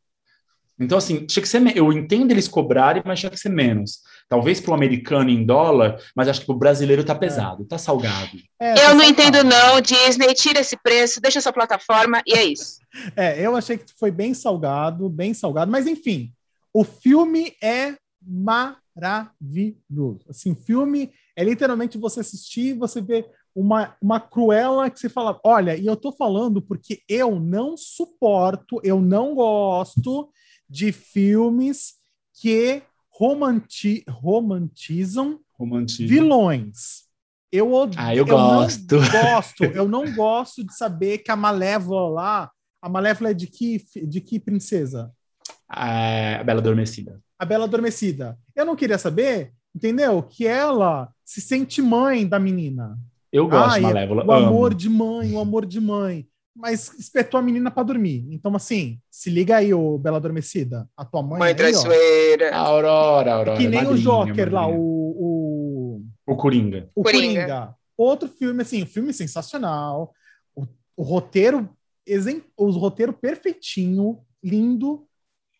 B: Então, assim, tinha que ser. Eu entendo eles cobrarem, mas tinha que ser menos. Talvez para o americano em dólar, mas acho que para o brasileiro tá pesado, tá salgado.
A: É,
C: Eu
A: você
C: não
A: sabe
C: entendo, não, Disney, tira esse preço, deixa sua plataforma e é isso.
A: É, eu achei que foi bem salgado, bem salgado, mas enfim, o filme é maravilhoso. Assim, o filme é literalmente você assistir, você vê uma, uma cruela que você fala, olha, e eu tô falando porque eu não suporto, eu não gosto de filmes que romanti romantizam
B: Romantismo.
A: vilões. Eu odeio.
B: Ah, eu gosto.
A: Não gosto. Eu não gosto de saber que a Malévola lá. A Malévola é de que, de que princesa?
B: A Bela Adormecida.
A: A Bela Adormecida. Eu não queria saber, entendeu? Que ela se sente mãe da menina.
B: Eu gosto
A: Ai,
B: de Malévola.
A: O amor
B: amo.
A: de mãe, o amor de mãe. Mas espetou a menina para dormir. Então, assim, se liga aí, ô Bela Adormecida. A tua mãe.
C: Mãe
A: aí,
C: traiçoeira.
B: A Aurora, Aurora.
A: que nem o
B: madrinha,
A: Joker lá,
B: madrinha.
A: o, o,
B: O Coringa.
A: O
C: Coringa.
A: Coringa. Outro filme, assim, um filme sensacional. O, o roteiro, exem- o roteiro perfeitinho, lindo.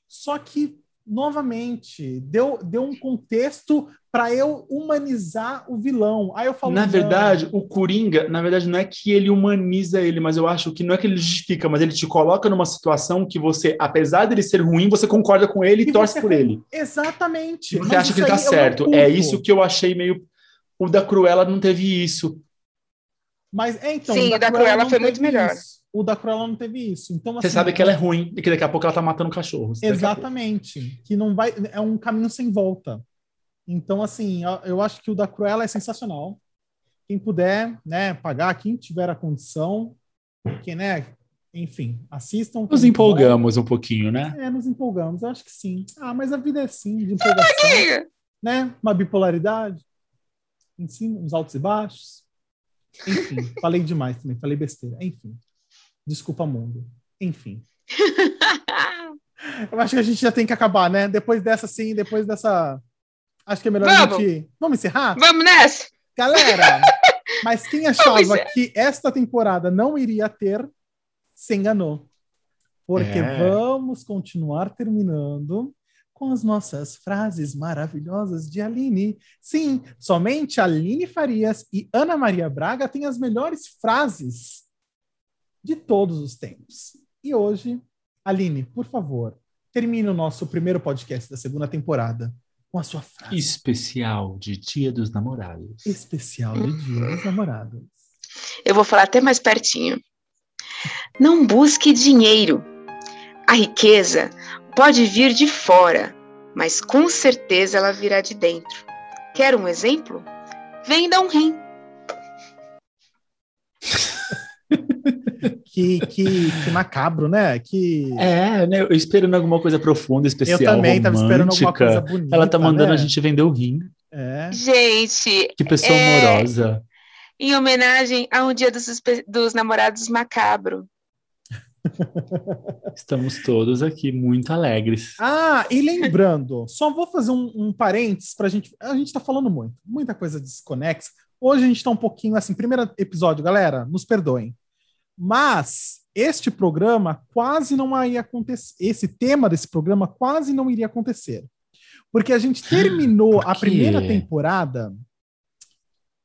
A: Só que, novamente, deu, deu um contexto para eu humanizar o vilão. Aí eu falo.
B: Na
A: não.
B: verdade, o Coringa, na verdade, não é que ele humaniza ele, mas eu acho que não é que ele justifica, mas ele te coloca numa situação que você, apesar dele ser ruim, você concorda com ele e,
A: E
B: torce por ele.
A: Exatamente.
B: E você
A: Mas
B: acha que ele tá
A: não
B: certo. É isso que eu achei meio. O da Cruella não teve isso.
A: Mas é então.
C: Sim, o da Cruella
A: não
C: foi muito melhor.
A: isso. O da Cruella não teve isso. Então,
B: Você
A: assim,
B: sabe que ela é ruim e que daqui a pouco ela tá matando cachorros.
A: Exatamente. Que não vai. É um caminho sem volta. Então, assim, eu- acho que o da Cruella é sensacional. Quem puder, né, pagar, quem tiver a condição, porque, né, enfim, assistam.
B: Nos
A: quem
B: empolgamos um pouquinho, né?
A: puder. É, nos empolgamos, eu acho que sim. Ah, mas a vida é sim, de empolgação, né? Uma bipolaridade, em cima, uns altos e baixos. Enfim, falei demais também, falei besteira. Enfim, desculpa, mundo. Enfim. Eu acho que a gente já tem que acabar, né? Depois dessa, sim, depois dessa. Acho que é melhor
C: Vamos.
A: a gente. Vamos encerrar?
C: Vamos nessa?
A: Galera, mas quem achava que esta temporada não iria ter, se enganou. Porque
B: É.
A: vamos continuar terminando com as nossas frases maravilhosas de Aline. Sim, somente Aline Farias e Ana Maria Braga têm as melhores frases de todos os tempos. E hoje, Aline, por favor, termine o nosso primeiro podcast da segunda temporada com a sua frase
B: Especial de Dia dos Namorados.
A: especial de Dia dos Namorados.
C: Eu vou falar até mais pertinho. Não busque dinheiro. A riqueza pode vir de fora, mas com certeza ela virá de dentro. Quer um exemplo? Venda um rim.
A: Que, que, que macabro, né? Que
B: É, né? Eu esperando alguma coisa profunda, especial,
A: eu também tava esperando alguma
B: romântica.
A: coisa bonita.
B: Ela tá mandando
A: né?
B: a gente vender o rim.
A: É.
C: Gente,
B: Que pessoa
C: É.
B: amorosa.
C: em homenagem a um dia dos, dos namorados macabro.
B: Estamos todos aqui muito alegres.
A: Ah, e lembrando, só vou fazer um, um parênteses pra gente. A gente tá falando muito, muita coisa desconexa. Hoje a gente tá um pouquinho assim, primeiro episódio, galera, nos perdoem. Mas este programa quase não ia acontecer. Esse tema desse programa quase não iria acontecer. Porque a gente terminou a primeira temporada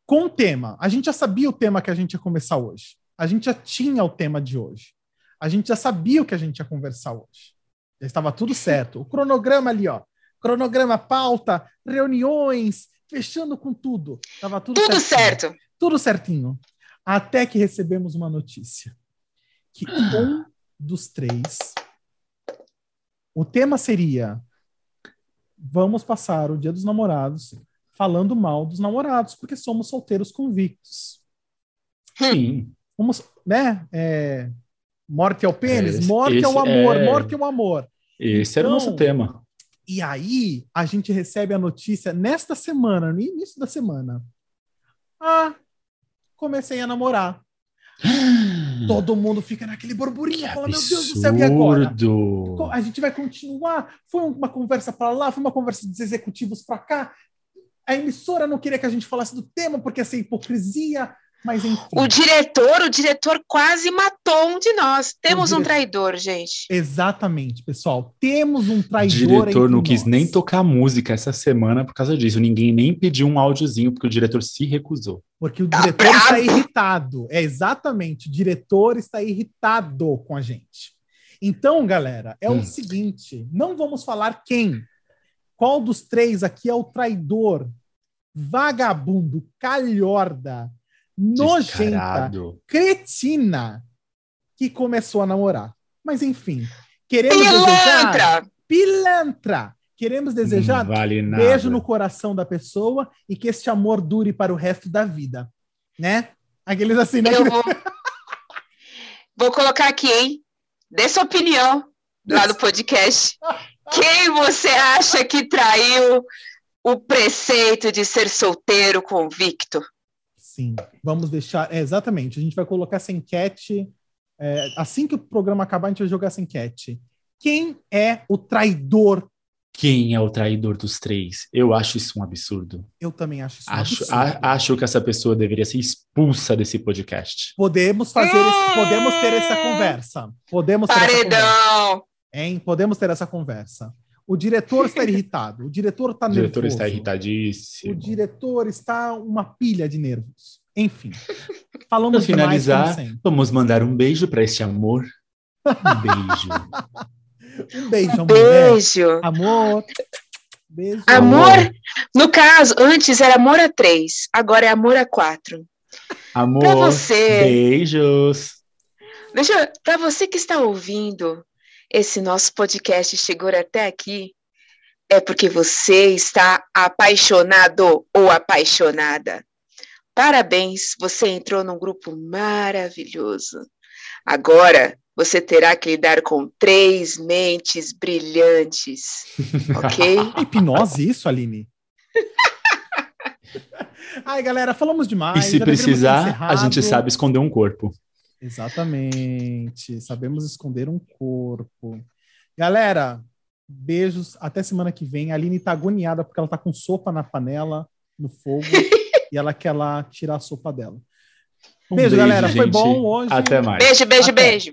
A: com o tema. A gente já sabia o tema que a gente ia começar hoje. A gente já tinha o tema de hoje. A gente já sabia o que a gente ia conversar hoje. Já estava tudo certo. O cronograma ali, ó. Cronograma, pauta, reuniões, fechando com tudo. Tava tudo,
C: Tudo
A: certinho.
C: certo.
A: Tudo certinho. Até que recebemos uma notícia. Que um dos três. O tema seria: vamos passar o Dia dos Namorados falando mal dos namorados, porque somos solteiros convictos.
B: Sim.
A: Vamos, né? é, morte ao pênis,
B: Esse-
A: morte ao
B: esse
A: amor,
B: é-
A: morte ao amor.
B: Esse era o nosso
A: Então,
B: tema.
A: E aí, a gente recebe a notícia nesta semana, no início da semana. Ah, comecei a namorar. Todo mundo fica naquele burburinho, fala, meu Deus do céu, e agora? A gente vai continuar? Foi uma conversa para lá, foi uma conversa dos executivos para cá. A emissora não queria que a gente falasse do tema porque essa hipocrisia, mas enfim.
C: O diretor, o diretor quase matou um de nós. Temos um
A: dire-
C: traidor, gente.
A: Exatamente, pessoal. Temos um
B: O
A: traidor
B: diretor não
A: entre
B: quis
A: nós.
B: nem tocar música essa semana por causa disso. Ninguém nem pediu um áudiozinho porque o diretor se recusou.
A: Porque o
C: Tá
A: diretor está irritado. É exatamente, o diretor está irritado com a gente. Então, galera, é
B: Hum.
A: o seguinte: não vamos falar quem. Qual dos três aqui é o traidor, vagabundo, calhorda, nojenta,
B: Descarado.
A: cretina que começou a namorar. Mas enfim, queremos desejar
C: Pilantra!
A: pilantra. Queremos desejar
B: vale
A: beijo no coração da pessoa e que este amor dure para o resto da vida, né? Aqueles assim, né?
C: Eu vou... vou colocar aqui, hein? Dê sua opinião lá no podcast. Quem você acha que traiu o preceito de ser solteiro convicto?
A: Sim, vamos deixar. é, exatamente, a gente vai colocar essa enquete. é, assim que o programa acabar, a gente vai jogar essa enquete. Quem é o traidor?
B: Quem é o traidor dos três? Eu acho isso um absurdo.
A: Eu também acho isso um
B: Acho,
A: absurdo.
B: a- acho que essa pessoa deveria ser expulsa desse podcast.
A: Podemos fazer esse, podemos ter essa conversa. Podemos ter essa conversa.
C: Paredão!
A: Hein? Podemos ter essa conversa. O diretor está irritado. O diretor está
B: O
A: nervoso.
B: diretor está
A: O
B: irritadíssimo.
A: diretor está uma pilha de nervos. Enfim. Falamos
B: Para finalizar, vamos mandar um beijo para este amor. Um beijo.
A: Um beijo, amor. né?
C: Beijo!
A: Amor. Beijo.
C: Amor, no caso, antes era amor a três, agora é amor a quatro.
B: Amor.
C: Pra você.
B: Beijos.
C: Deixa para você que está ouvindo esse nosso podcast chegou até aqui, é porque você está apaixonado ou apaixonada. Parabéns, você entrou num grupo maravilhoso. Agora você terá que lidar com três mentes brilhantes, ok?
A: É hipnose isso, Aline? Ai, galera, falamos demais.
B: E se precisar, a gente sabe esconder um corpo.
A: Exatamente. Sabemos esconder um corpo. Galera, beijos. Até semana que vem. A Aline tá agoniada porque ela tá com sopa na panela, no fogo, e ela quer lá tirar a sopa dela.
B: Um
A: Beijo, galera. Foi
B: gente.
A: bom hoje.
B: Até mais.
C: Beijo, beijo,
A: Até.
C: beijo.